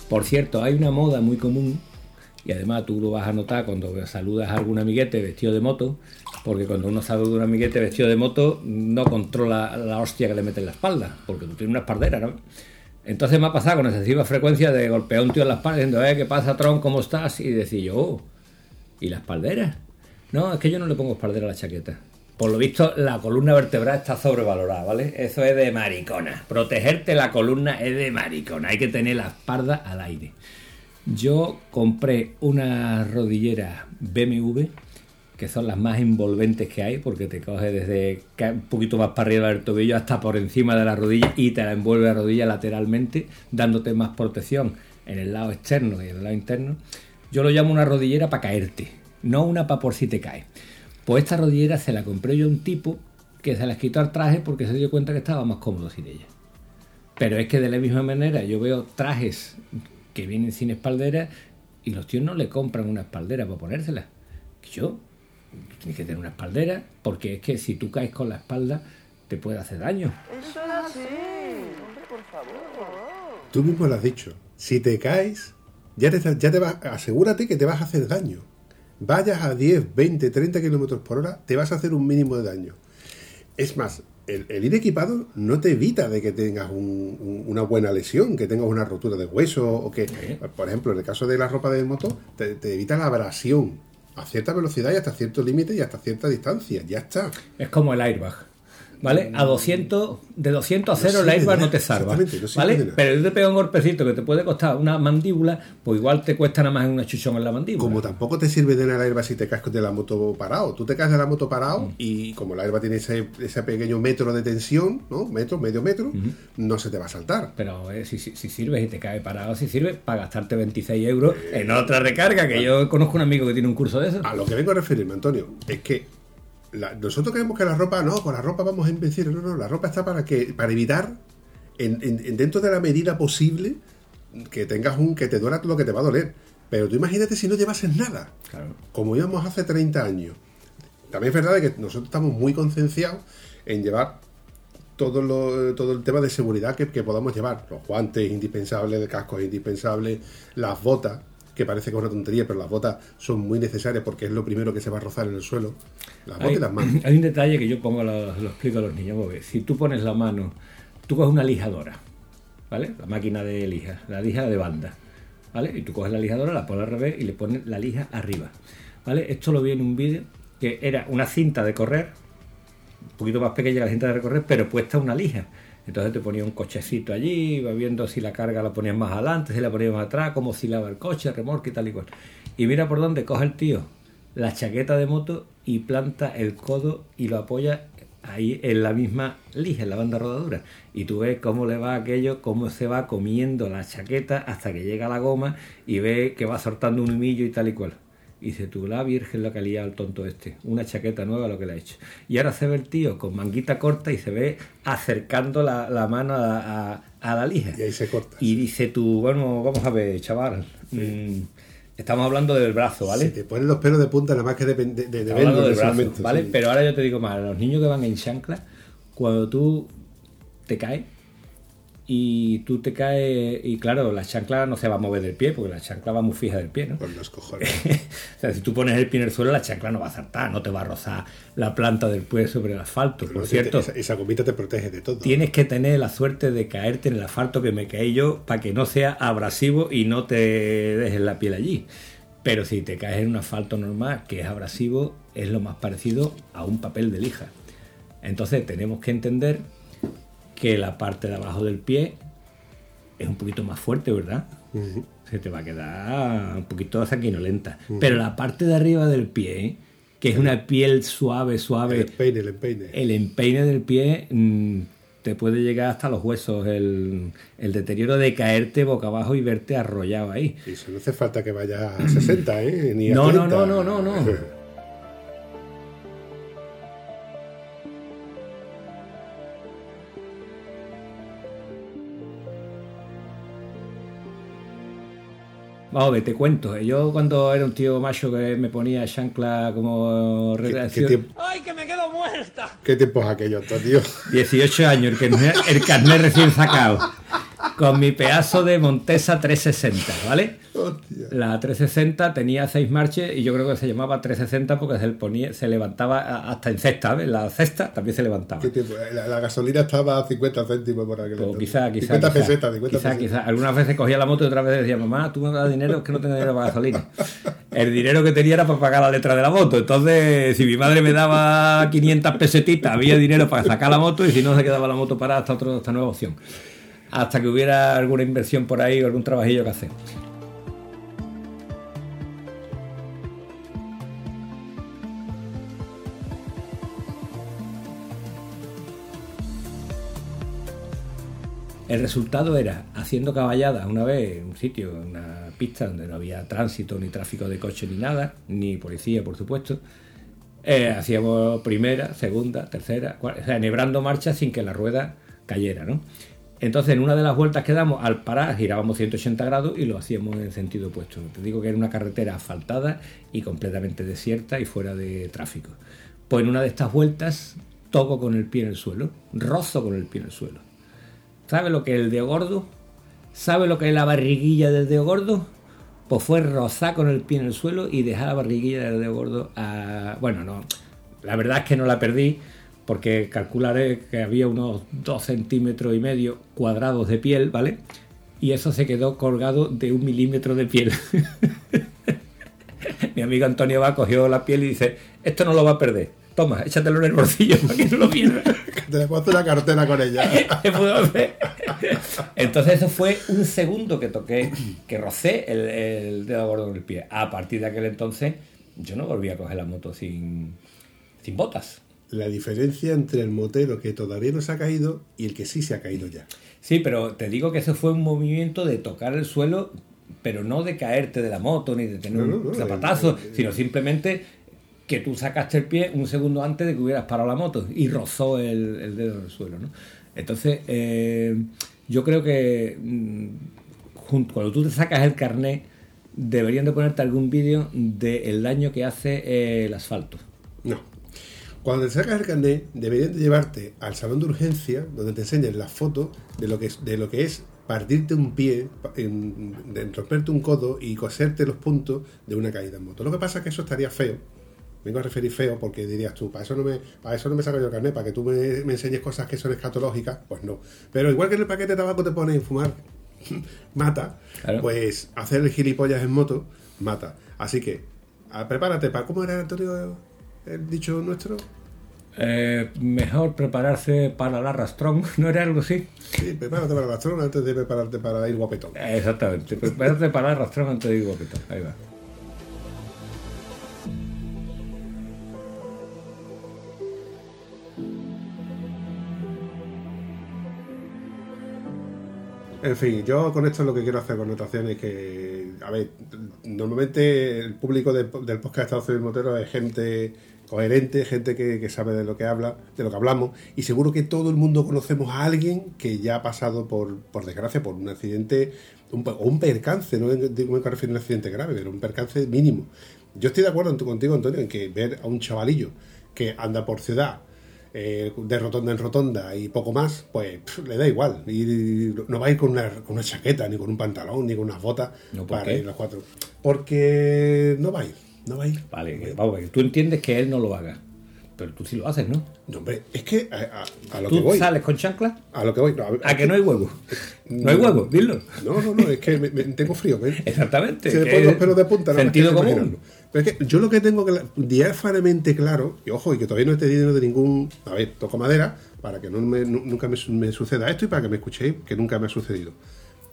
D: Por cierto, hay una moda muy común y además tú lo vas a notar cuando saludas a algún amiguete vestido de moto, porque cuando uno saluda a un amiguete vestido de moto no controla la hostia que le mete en la espalda, porque tú tienes una espaldera, ¿no? Entonces me ha pasado con excesiva frecuencia de golpear a un tío en la espalda diciendo, eh, ¿qué pasa, Tron? ¿Cómo estás? Y decir yo, "Oh, ¿y la espaldera? No, es que yo no le pongo espaldera a la chaqueta. Por lo visto, la columna vertebral está sobrevalorada, ¿vale? Eso es de maricona. Protegerte la columna es de maricona. Hay que tener la espalda al aire. Yo compré unas rodilleras BMW, que son las más envolventes que hay, porque te coge desde un poquito más para arriba del tobillo hasta por encima de la rodilla y te la envuelve la rodilla lateralmente, dándote más protección en el lado externo y en el lado interno. Yo lo llamo una rodillera para caerte, no una para por si te caes. Pues esta rodillera se la compré yo a un tipo que se la quitó al traje porque se dio cuenta que estaba más cómodo sin ella. Pero es que de la misma manera yo veo trajes que vienen sin espaldera y los tíos no le compran una espaldera para ponérsela. Yo, tienes que tener una espaldera porque es que si tú caes con la espalda te puede hacer daño.
A: Tú mismo lo has dicho. Si te caes, ya te, ya te vas, asegúrate que te vas a hacer daño. Vayas a 10, 20, 30 kilómetros por hora, te vas a hacer un mínimo de daño. Es más, el, el ir equipado no te evita de que tengas un- un- una buena lesión, que tengas una rotura de hueso o que, por ejemplo, en el caso de la ropa de moto, te, te evita la abrasión a cierta velocidad y hasta cierto límite y hasta cierta distancia. Ya está.
D: Es como el airbag. ¿Vale? A 200, de 200 a
A: No
D: 0 el
A: sirve de
D: airbag no te salva.
A: sirve
D: ¿Vale? Pero yo te pego un golpecito que te puede costar una mandíbula, pues igual te cuesta nada más un achuchón en la mandíbula.
A: Como tampoco te sirve de la airbag si te caes de la moto parado. Tú te caes de la moto parado y como la airbag tiene ese, ese pequeño metro de tensión, ¿no? Metro, medio metro, no se te va a saltar.
D: Pero eh, si, si, si sirves y te cae parado, si sirve para gastarte 26 euros en otra recarga, que yo conozco un amigo que tiene un curso de eso.
A: A lo que vengo a referirme, Antonio, es que la- nosotros creemos que la ropa, no, con la ropa vamos a invencir. No, no, la ropa está para que para evitar, en, en- en- dentro de la medida posible, que tengas un, que te duela lo que te va a doler. Pero tú imagínate si no llevases nada.
D: Claro.
A: como íbamos hace 30 años. También es verdad que nosotros estamos muy concienciados en llevar todo, lo- todo el tema de seguridad que, que podamos llevar. Los guantes indispensables, el casco indispensable, las botas, que parece que es una tontería, pero las botas son muy necesarias porque es lo primero que se va a rozar en el suelo. Las botas
D: Hay,
A: y las manos.
D: hay un detalle que yo pongo, lo, lo explico a los niños. porque si tú pones la mano, tú coges una lijadora, ¿vale? La máquina de lija, la lija de banda, ¿vale? Y tú coges la lijadora, la pones al revés y le pones la lija arriba, ¿vale? Esto lo vi en un vídeo que era una cinta de correr, un poquito más pequeña que la cinta de recorrer, pero puesta una lija. Entonces te ponía un cochecito allí, iba viendo si la carga la ponías más adelante, si la ponías más atrás, cómo oscilaba el coche, el remolque y tal y cual. Y mira por dónde coge el tío la chaqueta de moto y planta el codo y lo apoya ahí en la misma lija, en la banda rodadura. Y tú ves cómo le va aquello, cómo se va comiendo la chaqueta hasta que llega la goma y ve que va soltando un humillo y tal y cual. Y dice tú, la virgen lo que ha liado el tonto este. Una chaqueta nueva lo que le ha hecho. Y ahora se ve el tío con manguita corta y se ve acercando la, la mano a, a- a la lija.
A: Y ahí se corta.
D: Y dice tú, bueno, vamos a ver, chaval. mm, estamos hablando del brazo, ¿vale?
A: Se te ponen los pelos de punta nada más que de, de, de- de
D: hablando del brazo,
A: momento,
D: ¿vale?
A: sí.
D: Pero ahora yo te digo más, los niños que van en chancla, cuando tú te caes y tú te caes, y claro, la chancla no se va a mover del pie, porque la chancla va muy fija del pie, ¿no?
A: Con los cojones.
D: o sea, si tú pones el pie en el suelo, la chancla no va a saltar, no te va a rozar la planta del pie sobre el asfalto. Por cierto,
A: esa, esa gomita te protege de todo.
D: tienes que tener la suerte de caerte en el asfalto que me caí yo para que no sea abrasivo y no te dejes la piel allí. Pero si te caes en un asfalto normal que es abrasivo, es lo más parecido a un papel de lija. Entonces tenemos que entender que la parte de abajo del pie es un poquito más fuerte, ¿verdad? Se te va a quedar un poquito sanguinolenta. Pero la parte de arriba del pie, que es una piel suave, suave,
A: El empeine, el empeine.
D: el empeine del pie mm, te puede llegar hasta los huesos, el, el deterioro de caerte boca abajo y verte arrollado ahí.
A: Y eso no hace falta que vaya a 60, ¿eh? Ni a
D: No, no,
A: 30.
D: no, no, no, no. Vamos a ver, te cuento. Yo cuando era un tío macho que me ponía chancla como
A: ¿Qué, qué
D: recreación...
A: tiempo, ¿Qué tiempos aquellos, tío?
D: 18 años, el carnet, el carnet recién sacado. Con mi pedazo de Montesa 360, ¿vale?
A: Hostia.
D: La 360 tenía seis marches y yo creo que se llamaba 360 porque se, le ponía, se levantaba hasta en cesta, ¿ves? La cesta también se levantaba.
A: ¿Qué tiempo? La, la gasolina estaba a 50 céntimos por aquel entonces.
D: quizá, quizá,
A: 50
D: quizá,
A: pesetas, 50
D: quizá,
A: pesetas.
D: quizá. Algunas veces cogía la moto y otras veces decía, mamá, tú me das dinero, es que no tengo dinero para gasolina. El dinero que tenía era para pagar la letra de la moto. Entonces, si mi madre me daba 500 pesetitas, había dinero para sacar la moto y si no, se quedaba la moto parada hasta, otro, hasta nueva opción. Hasta que hubiera alguna inversión por ahí o algún trabajillo que hacer. El resultado era haciendo caballadas una vez en un sitio, en una pista donde no había tránsito, ni tráfico de coche, ni nada, ni policía, por supuesto. Eh, hacíamos primera, segunda, tercera, cuarta, o sea, enhebrando marcha sin que la rueda cayera, ¿no? Entonces, en una de las vueltas que damos, al parar, girábamos 180 grados y lo hacíamos en sentido opuesto. Te digo que era una carretera asfaltada y completamente desierta y fuera de tráfico. Pues en una de estas vueltas toco con el pie en el suelo, rozo con el pie en el suelo. ¿Sabe lo que es el dedo gordo? ¿Sabe lo que es la barriguilla del dedo gordo? Pues fue rozar con el pie en el suelo y dejar la barriguilla del dedo gordo a... Bueno, no, la verdad es que no la perdí porque calcularé que había unos 2 centímetros y medio cuadrados de piel, ¿vale? Y eso se quedó colgado de un milímetro de piel. Mi amigo Antonio va, cogió la piel y dice, esto no lo va a perder. Toma, échatelo en el bolsillo para que no lo pierda.
A: Te puedo hacer una cartera con ella.
D: Entonces eso fue un segundo que toqué, que rocé el, el dedo gordo en el pie. A partir de aquel entonces yo no volví a coger la moto sin, sin botas.
A: La diferencia entre el motero que todavía no se ha caído y el que sí se ha caído ya.
D: Sí, pero te digo que eso fue un movimiento de tocar el suelo, pero no de caerte de la moto ni de tener
A: No, no,
D: un zapatazo,
A: eh, eh,
D: sino simplemente que tú sacaste el pie un segundo antes de que hubieras parado la moto y rozó el, el dedo en el suelo. ¿no? Entonces, eh, yo creo que mm, cuando tú te sacas el carnet, deberían de ponerte algún vídeo del daño que hace eh, el asfalto.
A: Cuando te sacas el carnet, deberían de llevarte al salón de urgencia, donde te enseñan las fotos de lo que es, de lo que es partirte un pie, en- de romperte un codo y coserte los puntos de una caída en moto. Lo que pasa es que eso estaría feo. Vengo a referir feo porque dirías tú, para eso no me, para eso no me saco yo el carnet, para que tú me, me enseñes cosas que son escatológicas, pues no. Pero igual que en el paquete de tabaco te ponen fumar, mata,
D: Claro.
A: pues hacer el gilipollas en moto, mata. Así que, ah, prepárate para, ¿cómo era Antonio el dicho nuestro?
D: Eh, mejor prepararse para el arrastrón, ¿no era algo así?
A: Sí, prepárate para el rastrón antes de prepararte para ir guapetón.
D: Exactamente, prepárate para el arrastrón antes de ir guapetón. Ahí va.
A: En fin, yo con esto lo que quiero hacer connotaciones es que, a ver, normalmente el público de- del podcast de Estados Unidos Motero es gente coherente, gente que, que sabe de lo que habla, de lo que hablamos, y seguro que todo el mundo conocemos a alguien que ya ha pasado por, por desgracia, por un accidente un, o un percance, no digo me refiero a un accidente grave, pero un percance mínimo. Yo estoy de acuerdo contigo, Antonio, en que ver a un chavalillo que anda por ciudad eh, de rotonda en rotonda y poco más, pues pff, le da igual. Y no va a ir con una, con una chaqueta, ni con un pantalón, ni con unas botas
D: No, ¿por
A: para ir los cuatro. Porque no va a ir, no va a ir.
D: Vale, vamos, a ver, tú entiendes que él no lo haga, pero tú sí lo haces, ¿no?
A: No, hombre, es que a, a- a lo
D: ¿Tú
A: que voy.
D: sales con chancla?
A: A lo que voy. No, a ver,
D: ¿A que no hay huevo? No hay huevo, dilo.
A: No, no, no, es que me- me- tengo frío. ¿ves?
D: Exactamente.
A: Se me ponen los pelos de punta.
D: Sentido común.
A: Pero es que yo lo que tengo que diáfanamente claro, y ojo, y que todavía no he tenido de ningún. A ver, toco madera para que no me- nu- nunca me, su- me suceda esto y para que me escuchéis, que nunca me ha sucedido.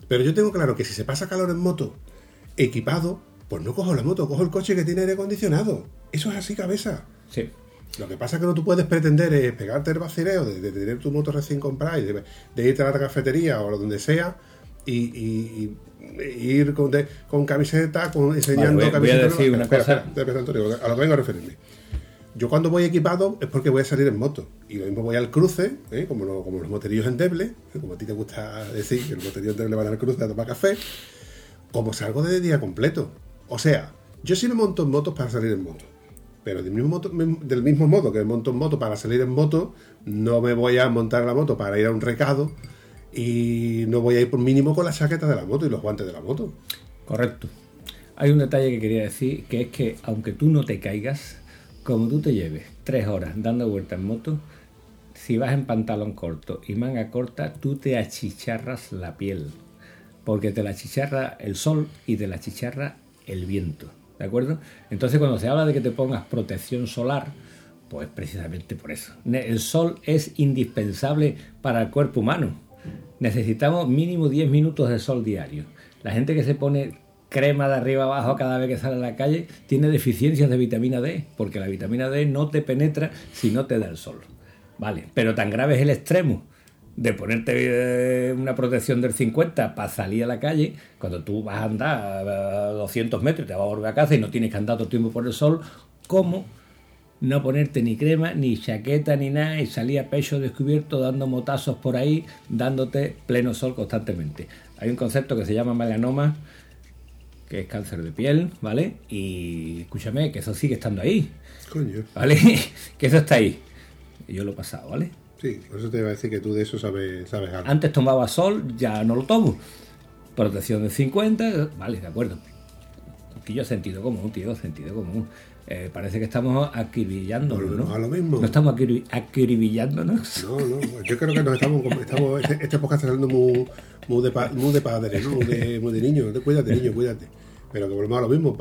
A: Pero yo tengo claro que si se pasa calor en moto, equipado, pues no cojo la moto, cojo el coche que tiene aire acondicionado. Eso es así, cabeza.
D: Sí.
A: Lo que pasa es que no tú puedes pretender es pegarte el vacileo de, de tener tu moto recién comprada y de, de irte a la cafetería o a donde sea y, y- y ir con, de- con camiseta, con, enseñando
D: Vale, voy a- voy a
A: camiseta.
D: decir una
A: Espera,
D: cosa.
A: espera, espera, Antonio, a lo que vengo a referirme. Yo cuando voy equipado es porque voy a salir en moto. Y lo mismo voy al cruce, ¿eh? como, lo- como los moterillos en Deble, ¿eh? como a ti te gusta decir que los moterillos en Deble van al cruce a tomar café, como salgo de día completo. O sea, yo sí me monto en motos para salir en moto. Pero del mismo, moto- del mismo modo que me monto en moto para salir en moto, no me voy a montar la moto para ir a un recado y no voy a ir por mínimo con la chaqueta de la moto y los guantes de la moto.
D: Correcto. Hay un detalle que quería decir, que es que aunque tú no te caigas, como tú te lleves tres horas dando vueltas en moto, si vas en pantalón corto y manga corta, tú te achicharras la piel. Porque te la achicharra el sol y te la achicharra el viento. ¿De acuerdo? Entonces cuando se habla de que te pongas protección solar, pues precisamente por eso. El sol es indispensable para el cuerpo humano. Necesitamos mínimo 10 minutos de sol diario. La gente que se pone crema de arriba abajo cada vez que sale a la calle tiene deficiencias de vitamina D, porque la vitamina D no te penetra si no te da el sol. Vale, pero tan grave es el extremo de ponerte eh, una protección del 50 para salir a la calle, cuando tú vas a andar a 200 metros y te vas a volver a casa y no tienes que andar todo el tiempo por el sol, como no ponerte ni crema, ni chaqueta, ni nada, y salir a pecho descubierto dando motazos por ahí, dándote pleno sol constantemente. Hay un concepto que se llama melanoma, que es cáncer de piel, ¿vale? Y escúchame, que eso sigue estando ahí,
A: Coño.
D: ¿vale? que eso está ahí. Y yo lo he pasado, ¿vale?
A: Sí, por eso te iba a decir que tú de eso sabes, sabes algo.
D: Antes tomaba sol, ya no lo tomo. Protección de 50, vale, de acuerdo. Que yo sentido común, tío, sentido común. Eh, parece que estamos acribillándonos, ¿no?
A: a lo mismo.
D: No estamos acribi- acribillándonos.
A: No, no, yo creo que nos estamos, estamos este, este podcast está saliendo muy, muy, de, pa- muy de padre, ¿no? Muy de, muy de niño. Cuídate, niño, cuídate. Pero que volvemos a lo mismo.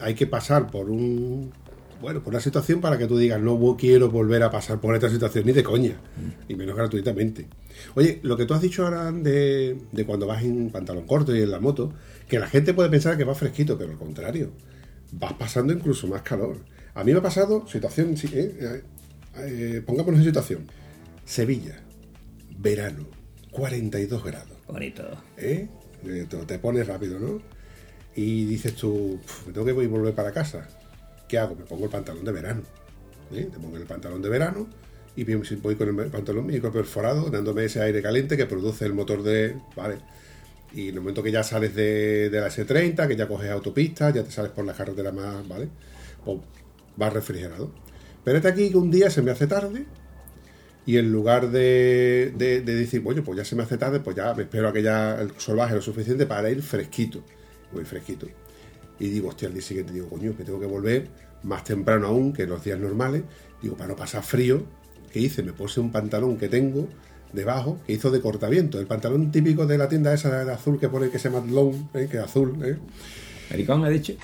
A: Hay, que pasar por un bueno, por una situación para que tú digas, no quiero volver a pasar por esta situación, ni de coña, y menos gratuitamente. Oye, lo que tú has dicho ahora de, de cuando vas en pantalón corto y en la moto, que la gente puede pensar que va fresquito, pero al contrario, vas pasando incluso más calor. A mí me ha pasado, situación, ¿eh? Eh, pongámonos en situación. Sevilla, verano, 42 grados.
D: Bonito.
A: ¿eh? Eh, Te, pones rápido, ¿no? Y dices tú, "Puf, me tengo que volver para casa. ¿Qué hago? Me pongo el pantalón de verano. ¿eh? Te pongo el pantalón de verano y voy con el pantalón micro perforado, dándome ese aire caliente que produce el motor de... ¿Vale? Y en el momento que ya sales de, de la S30, que ya coges autopista, ya te sales por la carretera más, ¿vale? Pues vas refrigerado. Pero este aquí que un día se me hace tarde y en lugar de, de- de decir, bueno, pues ya se me hace tarde, pues ya me espero que ya el sol baje lo suficiente para ir fresquito. Voy fresquito. Y digo, hostia, al día siguiente digo, coño, me tengo que volver más temprano aún que los días normales. Digo, para no pasar frío, ¿qué hice? Me puse un pantalón que tengo debajo, que hizo de cortaviento. El pantalón típico de la tienda esa de azul que pone que se llama Long, ¿eh? que es azul, ¿eh?
D: Maricón ha dicho.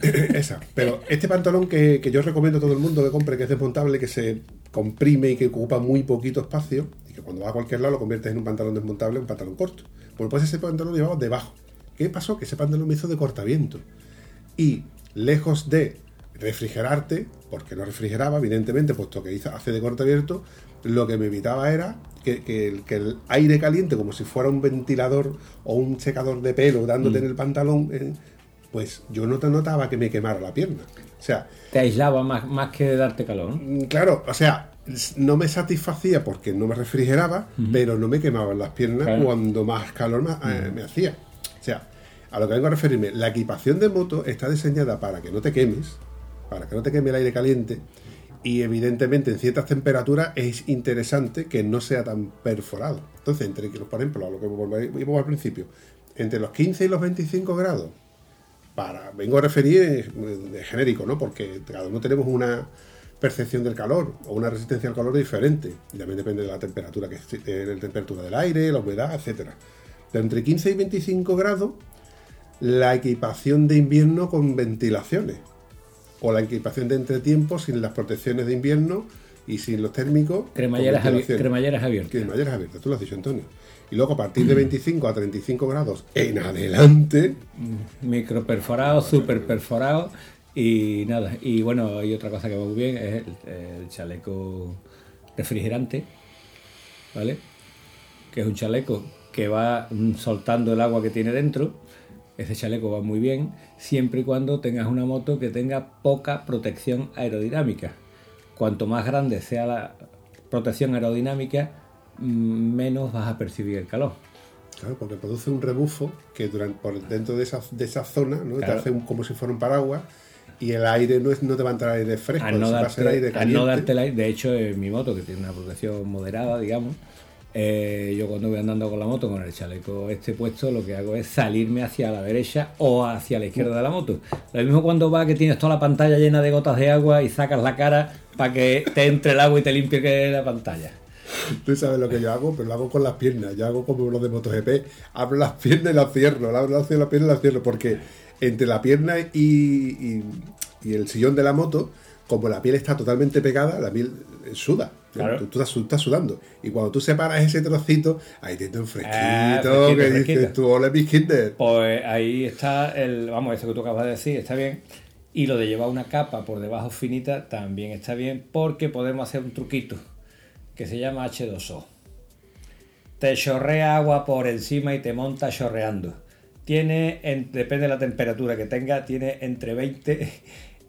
A: Esa. Pero este pantalón que, que yo recomiendo a todo el mundo que compre, que es desmontable, que se comprime y que ocupa muy poquito espacio y que cuando vas a cualquier lado lo conviertes en un pantalón desmontable un pantalón corto. Bueno, pues ese pantalón lo llevaba debajo. ¿Qué pasó? Que ese pantalón me hizo de cortaviento. Y lejos de refrigerarte, porque no refrigeraba, evidentemente, puesto que hace de cortaviento, lo que me evitaba era que, que el, que el aire caliente, como si fuera un ventilador o un secador de pelo dándote en el pantalón, eh, pues yo no te notaba que me quemara la pierna. O sea,
D: Te aislaba más, más que darte calor. ¿no?
A: Mm, Claro, o sea, no me satisfacía porque no me refrigeraba, pero no me quemaban las piernas
D: Claro.
A: cuando más calor me, eh, me hacía. O sea, a lo que vengo a referirme, la equipación de moto está diseñada para que no te quemes, para que no te queme el aire caliente, y evidentemente en ciertas temperaturas es interesante que no sea tan perforado. Entonces, entre, por ejemplo, a lo que volvemos al principio, entre los 15 y los 25 grados, para vengo a referir en- de genérico, ¿no? Porque cada uno tenemos una percepción del calor o una resistencia al calor diferente. Y también depende de la temperatura que esté- de la temperatura del aire, la humedad, etcétera. Pero entre 15 y 25 grados, la equipación de invierno con ventilaciones o la equipación de entretiempo sin las protecciones de invierno y sin los térmicos.
D: Cremalleras, abi-
A: ventilaciones.
D: cremalleras abiertas.
A: Cremalleras abiertas, tú lo has dicho, Antonio. Y luego a partir de 25 a 35 grados en adelante,
D: Micro perforado, super perforado y nada. Y bueno, hay otra cosa que va muy bien, es el, el chaleco refrigerante, ¿vale? Que es un chaleco que va soltando el agua que tiene dentro. Ese chaleco va muy bien siempre y cuando tengas una moto que tenga poca protección aerodinámica. Cuanto más grande sea la protección aerodinámica, mm, menos vas a percibir el calor.
A: Claro, porque produce un rebufo que durante, por dentro de esa, de esa zona ¿no? te hace un- como si fuera un paraguas y el aire no, es, no te va a entrar aire fresco, va a ser aire
D: darte, al no
A: caliente.
D: darte el aire- de hecho en mi moto que tiene una protección moderada digamos eh, yo cuando voy andando con la moto con el chaleco este puesto lo que hago es salirme hacia la derecha o hacia la izquierda de la moto lo mismo cuando va que tienes toda la pantalla llena de gotas de agua y sacas la cara para que te entre el agua y te limpie la pantalla
A: Tú sabes lo que yo hago, pero lo hago con las piernas. Yo hago como los de MotoGP. Abro las piernas y las cierro. Abro las piernas y las cierro. Porque entre la pierna y el sillón de la moto, como la piel está totalmente pegada, la piel suda.
D: Claro.
A: Tú, tú estás, tú estás sudando. Y cuando tú separas ese trocito, ahí te entra un fresquito.
D: Ah, fresquito,
A: que
D: fresquito.
A: dices tú, ole, mis kinder.
D: Pues ahí está el, vamos, eso que tú acabas de decir, está bien. Y lo de llevar una capa por debajo finita también está bien porque podemos hacer un truquito que se llama H2O. Te chorrea agua por encima y te monta chorreando. Tiene, en- depende de la temperatura que tenga, tiene entre 20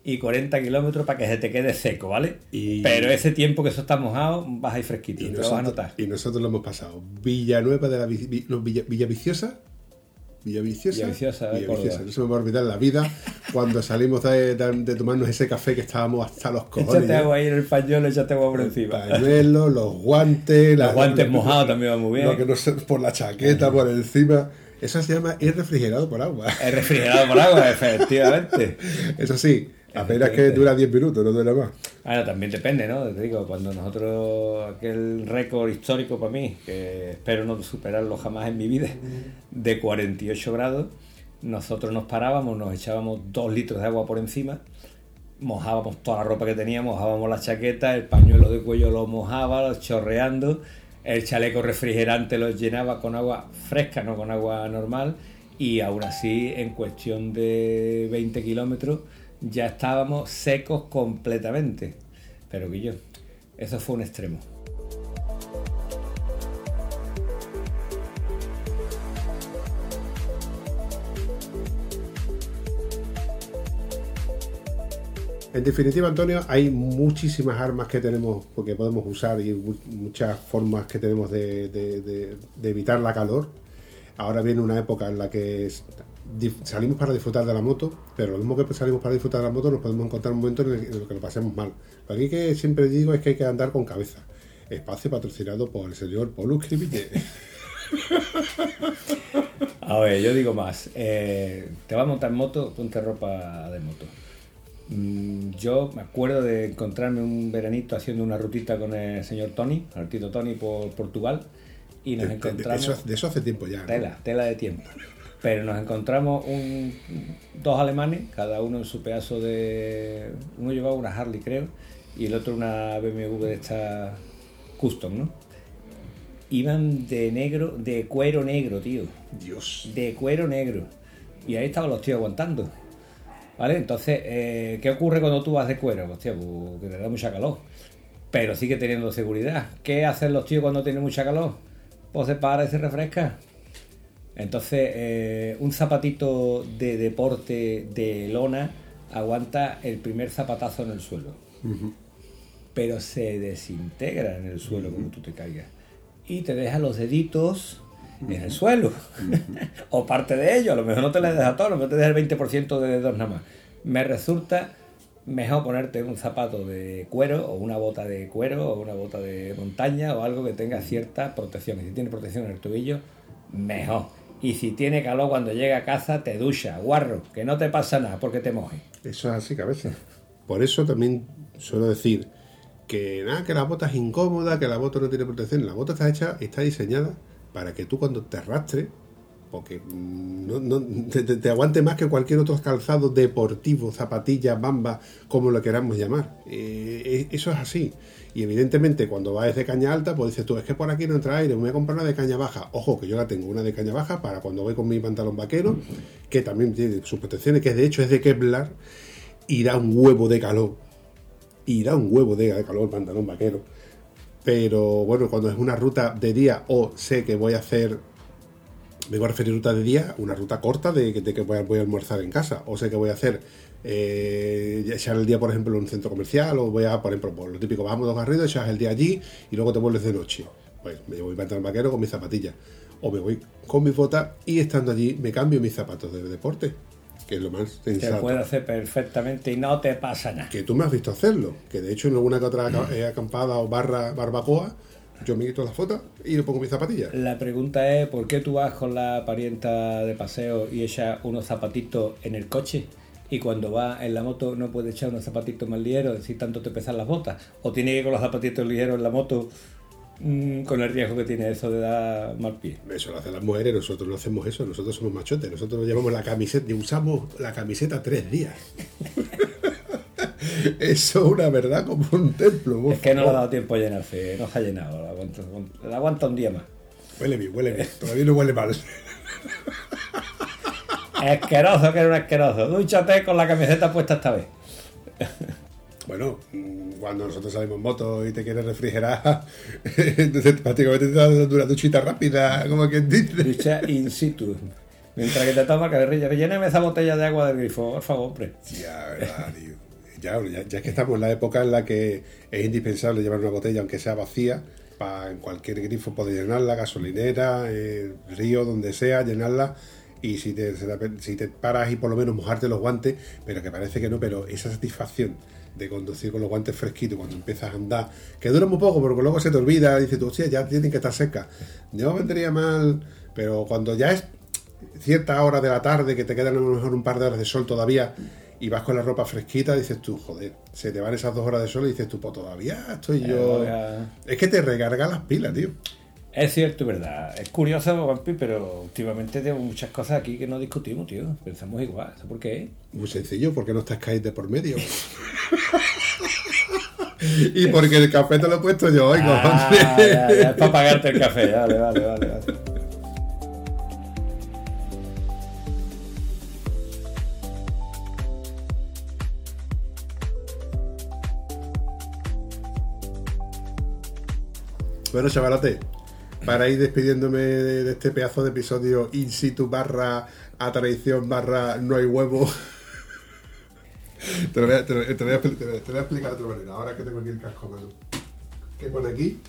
D: y 40 kilómetros para que se te quede seco, ¿vale?
A: Y-
D: Pero ese tiempo que eso está mojado, vas a ir fresquito,
A: Y
D: te lo vas a notar.
A: y nosotros lo hemos pasado. Villanueva de la no, Villa, Villaviciosa. Villaviciosa.
D: Villaviciosa,
A: Villaviciosa.
D: Córdoba.
A: No se me va a olvidar en la vida cuando salimos de, de- de tomarnos ese café que estábamos hasta los cojones.
D: Échate agua ahí en el pañuelo, échate agua por encima.
A: Pañuelo, los guantes,
D: Los guantes mojados también van muy bien.
A: Lo que no sé, por la chaqueta, por encima. Eso se llama ir refrigerado por agua.
D: Es refrigerado por agua, efectivamente.
A: Eso sí, apenas que dura 10 minutos, no dura más.
D: Ahora también depende, ¿no? Te digo, cuando nosotros, aquel récord histórico para mí, que espero no superarlo jamás en mi vida, de 48 grados, nosotros nos parábamos, nos echábamos dos litros de agua por encima, mojábamos toda la ropa que teníamos, mojábamos la chaqueta, el pañuelo de cuello lo mojaba, chorreando, el chaleco refrigerante lo llenaba con agua fresca, no con agua normal, y aún así, en cuestión de 20 kilómetros, ya estábamos secos completamente. Pero que yo, eso fue un extremo.
A: En definitiva, Antonio, hay muchísimas armas que tenemos, que podemos usar y mu- muchas formas que tenemos de, de- evitar la calor. Ahora viene una época en la que salimos para disfrutar de la moto, pero lo mismo que salimos para disfrutar de la moto, nos podemos encontrar un momento en el, en el que lo pasemos mal. Lo que siempre digo es que hay que andar con cabeza. Espacio patrocinado por el señor Paulus Cribille.
D: A ver, yo digo más. eh, te vas a montar moto, ponte ropa de moto. Mm, Yo me acuerdo de encontrarme un veranito haciendo una rutita con el señor Tony, el Tito Tony por Portugal, y nos
A: De, de- de
D: encontramos...
A: eso, de eso hace tiempo ya. ¿no?
D: Tela, tela de tiempo. Pero nos encontramos un- dos alemanes, cada uno en su pedazo de... Uno llevaba una Harley, creo, y el otro una BMW de esta custom, ¿no? Iban de negro, de cuero negro, tío.
A: Dios.
D: De cuero negro. Y ahí estaban los tíos aguantando. ¿Vale? Entonces, eh, ¿qué ocurre cuando tú vas de cuero? Hostia, pues que te da mucha calor. Pero sigue teniendo seguridad. ¿Qué hacen los tíos cuando tienen mucha calor? Pues se para y se refresca. Entonces, eh, un zapatito de deporte de lona aguanta el primer zapatazo en el suelo. Pero se desintegra en el suelo como tú te caigas. Y te deja los deditos en el suelo. o parte de ellos. A lo mejor no te les deja todo, a lo mejor te deja el 20% de dedos nada más. Me resulta mejor ponerte un zapato de cuero o una bota de cuero o una bota de montaña o algo que tenga cierta protección. Y si tiene protección en el tobillo, mejor. Y si tiene calor cuando llega a casa, te ducha, guarro, que no te pasa nada porque te moje.
A: Eso es así, cabeza. Por eso también suelo decir que nada, que la bota es incómoda, que la bota no tiene protección. La bota está hecha, está diseñada para que tú cuando te arrastres, porque mm, no, te, te- te aguante más que cualquier otro calzado deportivo, zapatilla, bamba, como lo queramos llamar. Eh, eh, eso es así. Y evidentemente cuando vas de caña alta, pues dices tú, es que por aquí no entra aire, voy a comprar una de caña baja. Ojo, que yo la tengo, una de caña baja para cuando voy con mi pantalón vaquero, que también tiene sus protecciones, que de hecho es de Kevlar, y da un huevo de calor. Y da un huevo de calor el pantalón vaquero. Pero bueno, cuando es una ruta de día o sé que voy a hacer, me voy a referir ruta de día, una ruta corta de, que- de que voy a, voy a almorzar en casa, o sé que voy a hacer, eh, echar el día, por ejemplo, en un centro comercial, o voy a, por ejemplo, por lo típico, vamos dos garridos, echas el día allí y luego te vuelves de noche. Pues me llevo mi pantalón vaquero con mis zapatillas, o me voy con mis botas y estando allí me cambio mis zapatos de deporte, que es lo más
D: Se
A: sensato
D: puede hacer perfectamente y no te pasa nada.
A: que tú me has visto hacerlo, que de hecho en alguna que otra eh, acampada o barra barbacoa, yo me quito la foto y le pongo mis zapatillas.
D: La pregunta es, ¿por qué tú vas con la parienta de paseo y echas unos zapatitos en el coche? Y cuando vas en la moto no puedes echar unos zapatitos más ligeros si tanto te pesan las botas. O tiene que ir con los zapatitos ligeros en la moto mm, con el riesgo que tiene eso de dar mal pie.
A: Eso lo hacen las mujeres, nosotros no hacemos eso, nosotros somos machotes, nosotros llevamos la camiseta y usamos la camiseta tres días. eso es una verdad como un templo. por
D: Es que no le ha dado tiempo a llenarse, no se ha llenado, la aguanta, la aguanta un día más.
A: Huele bien, huele bien, todavía no huele mal.
D: Asqueroso que era un asqueroso. Dúchate con la camiseta puesta esta vez.
A: Bueno, cuando nosotros salimos en moto y te quieres refrigerar, entonces prácticamente te das una duchita rápida, como quien dice.
D: Ducha in situ. Mientras que te toma carrilla, lléname esa botella de agua del grifo, por favor, hombre.
A: Ya, verdad, tío. Ya, ya, ya que estamos en la época en la que es indispensable llevar una botella, aunque sea vacía, para en cualquier grifo poder llenarla, gasolinera, eh, río, donde sea, llenarla. Y si te, paras y por lo menos mojarte los guantes, pero que parece que no, pero esa satisfacción de conducir con los guantes fresquitos cuando empiezas a andar, que dura muy poco, porque luego se te olvida, dices tú, hostia, ya tienen que estar secas. No vendría mal, pero cuando ya es cierta hora de la tarde, que te quedan a lo mejor un par de horas de sol todavía, y vas con la ropa fresquita, dices tú, joder, se te van esas dos horas de sol y dices tú, pues todavía estoy yo.
D: ya.
A: Es que te recarga las pilas, tío.
D: Es cierto, verdad. Es curioso, Vampi, pero últimamente tenemos muchas cosas aquí que no discutimos, tío. Pensamos igual. ¿Sabes por qué?
A: Muy sencillo, porque no está Skype de por medio. y porque el café te lo he puesto yo hoy,
D: Ah,
A: cojones.
D: ya, ya, es para pagarte el café. Vale, vale, vale. vale.
A: Bueno, chavalote, para ir despidiéndome de, este pedazo de episodio in situ barra a traición barra no hay huevo. te, lo voy a, te, lo- explicar de otra manera, ahora que tengo aquí el casco, mano. ¿Qué pone aquí?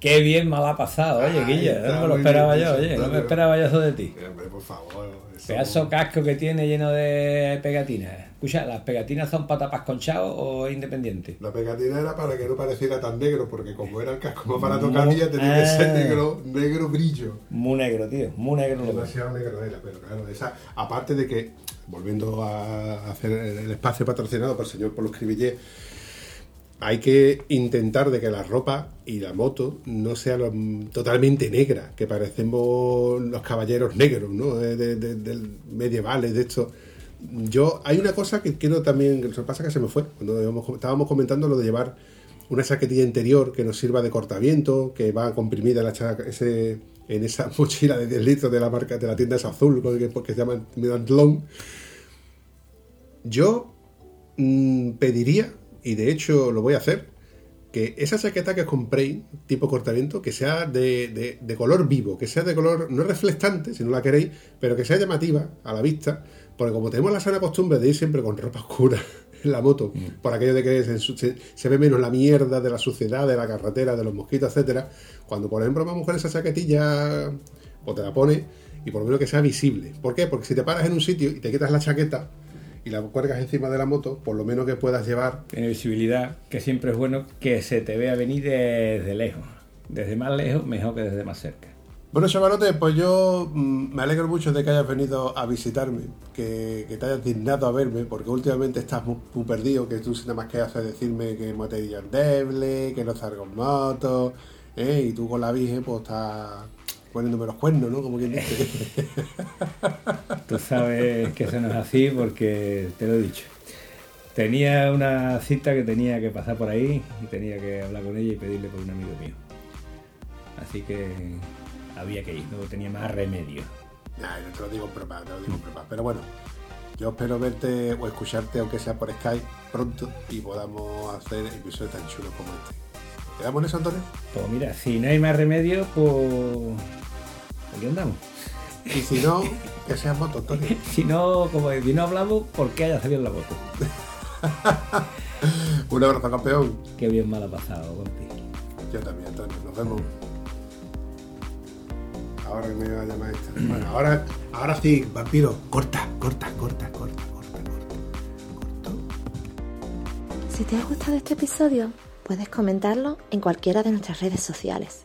D: Qué bien me la ha pasado, oye, Guilla.
A: está
D: No me lo esperaba yo, oye. No me esperaba yo eso de ti.
A: Eh, hombre, por favor. eso-
D: Pedazo casco que tiene lleno de pegatinas. Escucha, ¿las pegatinas son para tapas conchado o independientes?
A: La pegatina era para que no pareciera tan negro, porque como era el casco más barato que había, tenía que ser
D: Ah.
A: negro, negro brillo.
D: Muy negro, tío. Muy negro.
A: Demasiado negro era, pero claro, esa, aparte de que, volviendo a hacer el el espacio patrocinado por el señor Polo Escribillé, hay que intentar de que la ropa y la moto no sea totalmente negra, que parecemos los caballeros negros, ¿no? De, medievales, de esto. yo, hay una cosa que quiero también, que pasa es que se me fue, cuando estábamos comentando lo de llevar una chaquetilla interior que nos sirva de cortaviento, que va comprimida en, esa mochila de 10 litros de la marca de la tienda esa azul, que, que se llama Medantlon. Yo mm, pediría, y de hecho lo voy a hacer, que esa chaqueta que compréis, tipo cortaviento, que sea de, de- de color vivo, que sea de color no reflectante, si no la queréis, pero que sea llamativa a la vista, porque como tenemos la sana costumbre de ir siempre con ropa oscura en la moto, por aquello de que se, ensu- se- se ve menos la mierda de la suciedad, de la carretera, de los mosquitos, etcétera, cuando por ejemplo vamos con esa chaquetilla, pues te la pones y por lo menos que sea visible. ¿Por qué? Porque si te paras en un sitio y te quitas la chaqueta y la cuelgas encima de la moto, por lo menos que puedas llevar
D: Tiene visibilidad, que siempre es bueno que se te vea venir desde lejos. Desde más lejos, mejor que desde más cerca.
A: Bueno, chavalote, pues yo mm, me alegro mucho de que hayas venido a visitarme, que, que te hayas dignado a verme, porque últimamente estás muy, muy perdido, que tú nada más que haces decirme que mote endeble, que no salgo en moto, ¿eh? y tú con la Virgen pues estás poniéndome los cuernos, ¿no? Como quien dice.
D: Tú sabes que eso no es así porque te lo he dicho. Tenía una cita que tenía que pasar por ahí y tenía que hablar con ella y pedirle por un amigo mío. Así que había que ir, no tenía más remedio.
A: Ay, no te lo digo en broma, te lo digo en broma. Pero bueno, yo espero verte o escucharte, aunque sea por Skype, pronto y podamos hacer episodios tan chulos como este. ¿Quedamos en eso, Antonio?
D: Pues mira, si no hay más remedio, pues aquí andamos.
A: Y si no, que seas moto, Antonio.
D: Si no, como si no hablamos, ¿por qué haya salido en la moto?
A: Un abrazo, campeón.
D: Qué bien mal ha pasado, compi.
A: Yo también, Antonio. Nos vemos. Ahora que me va a llamar esta. Bueno, ahora, ahora sí, vampiro. Corta, corta, corta, corta, corta, corta. Corto.
G: Si te ha gustado este episodio, puedes comentarlo en cualquiera de nuestras redes sociales.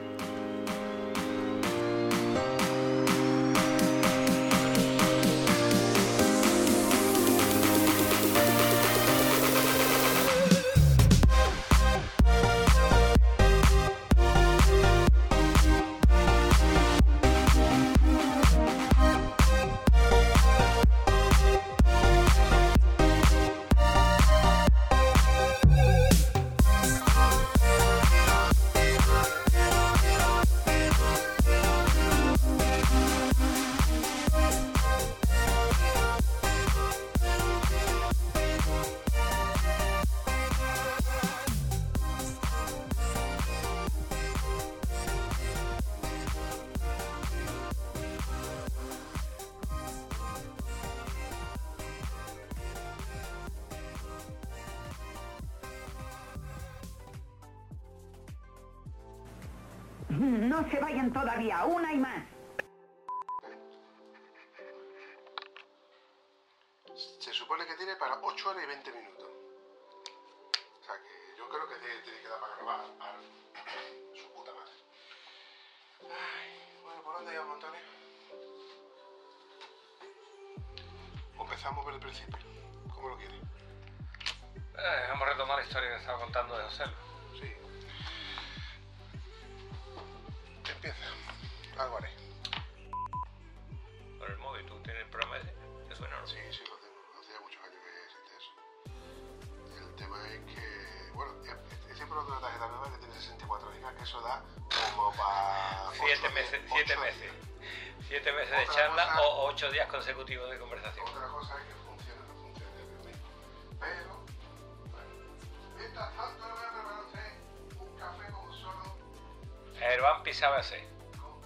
A: ¿Por dónde íbamos, Antonio? O empezamos por el principio. ¿Cómo lo quieres?
D: Eh, vamos a retomar la historia que estaba contando de José.
A: Sí. Empieza. Algo haré.
D: Por el móvil, ¿tú tienes el programa ese? ¿Te suena o no?
A: Sí, sí, lo tengo. Hace ya muchos años que existe eso. El tema es que, bueno, he, he siempre lo una tarjeta nueva que tiene 64 gigas, que eso da como para...
D: Siete meses, siete meses. Siete meses de charla
A: cosa-
D: o ocho días consecutivos de conversación.
A: Otra cosa es que funcione o no lo mismo. Pero, bueno, mientras tanto le voy a preparar a usted un café como solo,
D: El vampi sabe hacer.
A: como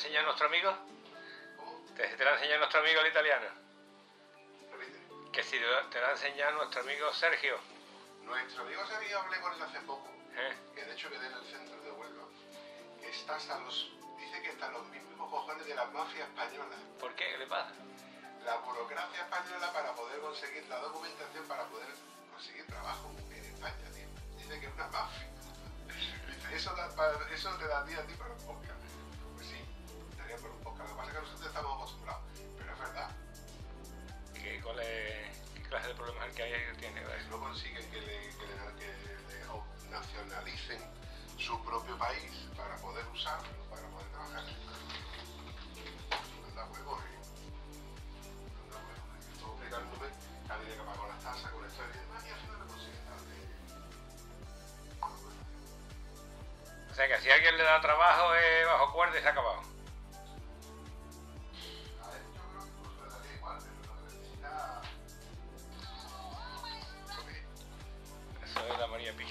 D: enseñado nuestro amigo? ¿Te, te la ha enseñado nuestro amigo el italiano?
A: Repite.
D: Que si te la ha enseñado nuestro amigo Sergio.
A: Nuestro amigo Sergio hablé con él hace poco,
D: ¿eh?
A: que de hecho quedé en el centro de Huelva. Está hasta los, dice que hasta los mismos cojones de la mafia española.
D: ¿Por qué? ¿Qué le pasa?
A: La burocracia española para poder conseguir la documentación para poder conseguir trabajo en España, tío. Dice que es una mafia. Dice, eso, da para- eso te da a ti a ti para un podcast. Lo que pasa es que nosotros estamos acostumbrados. Pero es verdad,
D: ¿Qué, cuál es- qué clase de problemas el que hay que tiene?
A: pues no consiguen que le, que le- que le nacionalicen su propio país para poder usarlo, para poder trabajar. Anda huevo, eh. Anda huevo, eh. Estoy que había que pagar las tasas con esto y demás y al final no consiguen nada de
D: O sea que si alguien le da trabajo es bajo cuerda y se ha acabado.
A: Eso
D: es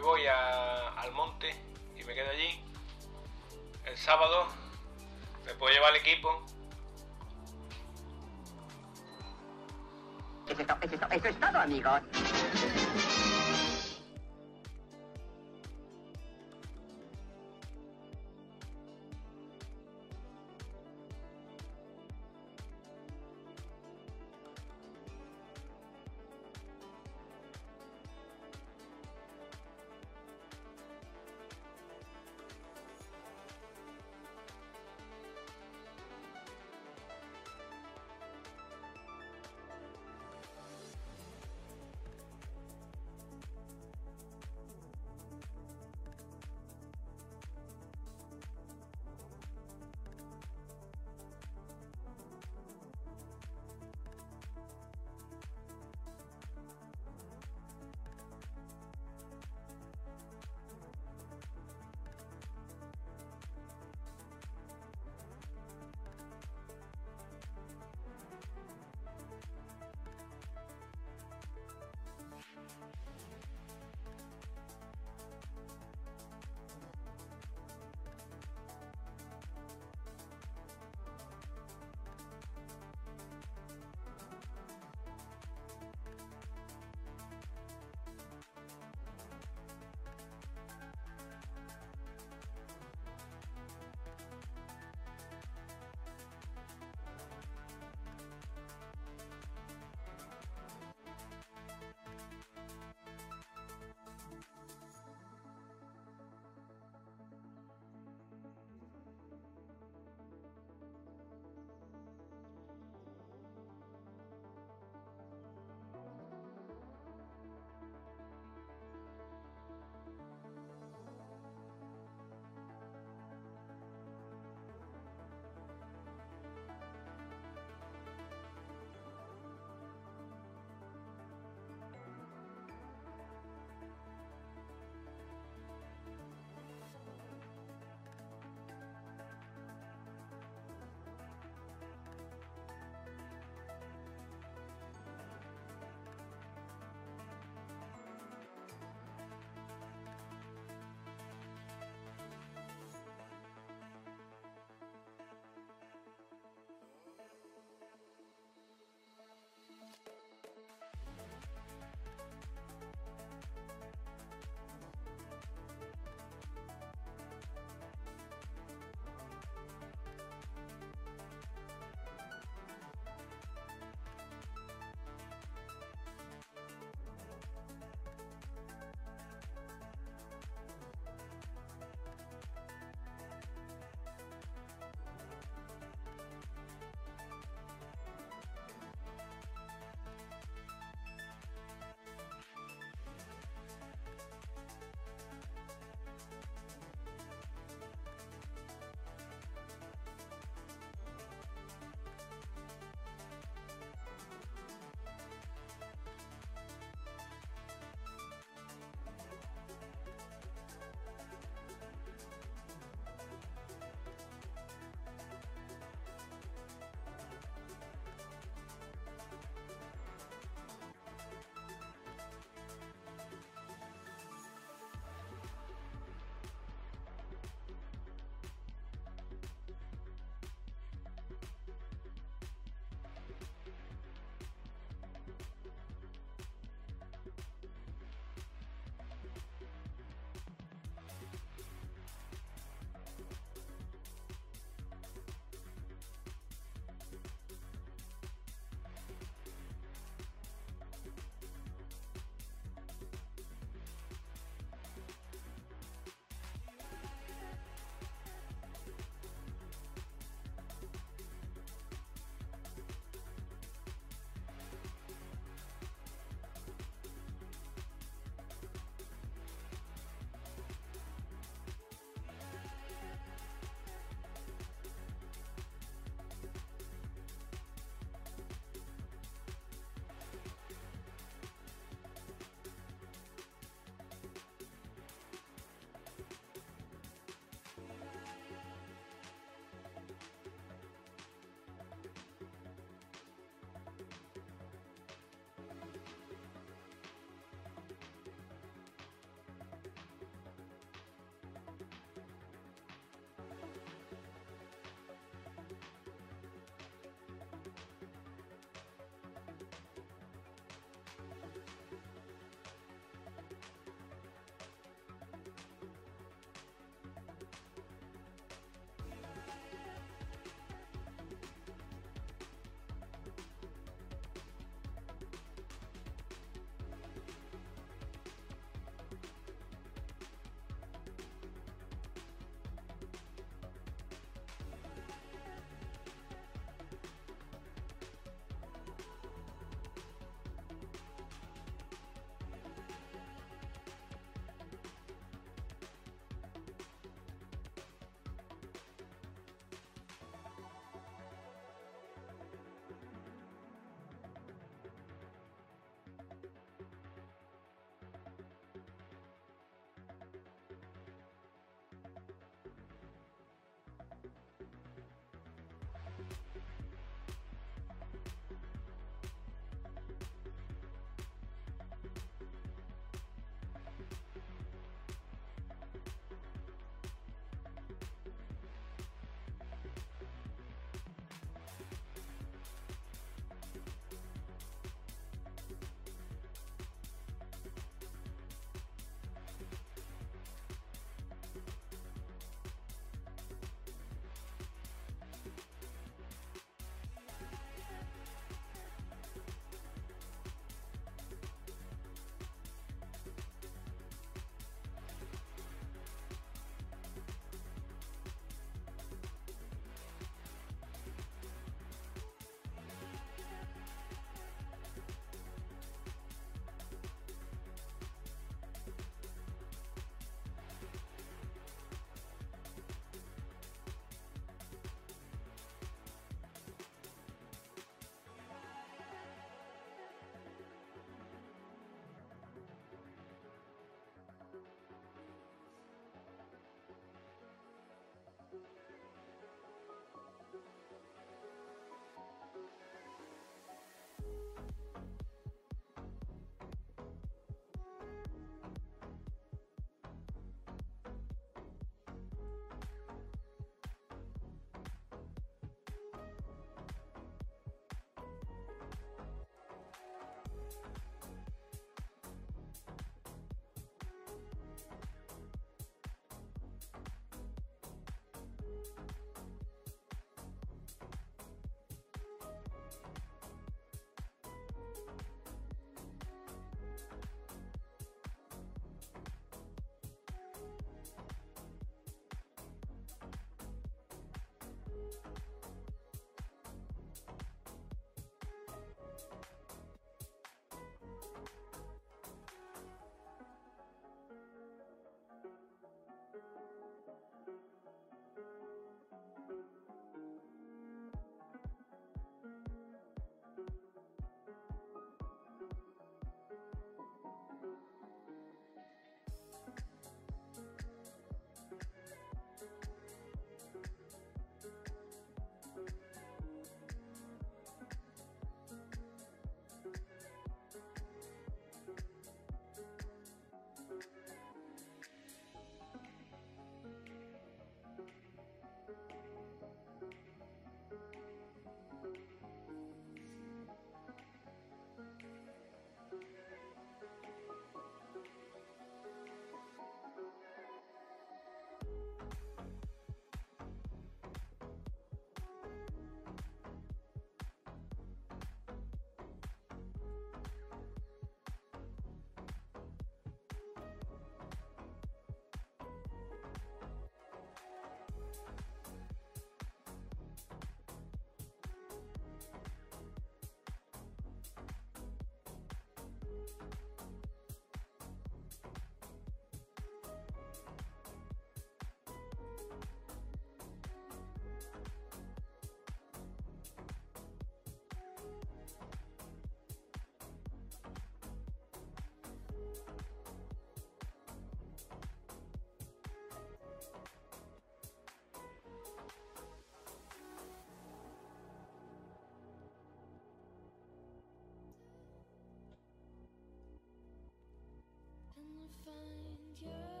F: find your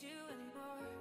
F: need you anymore.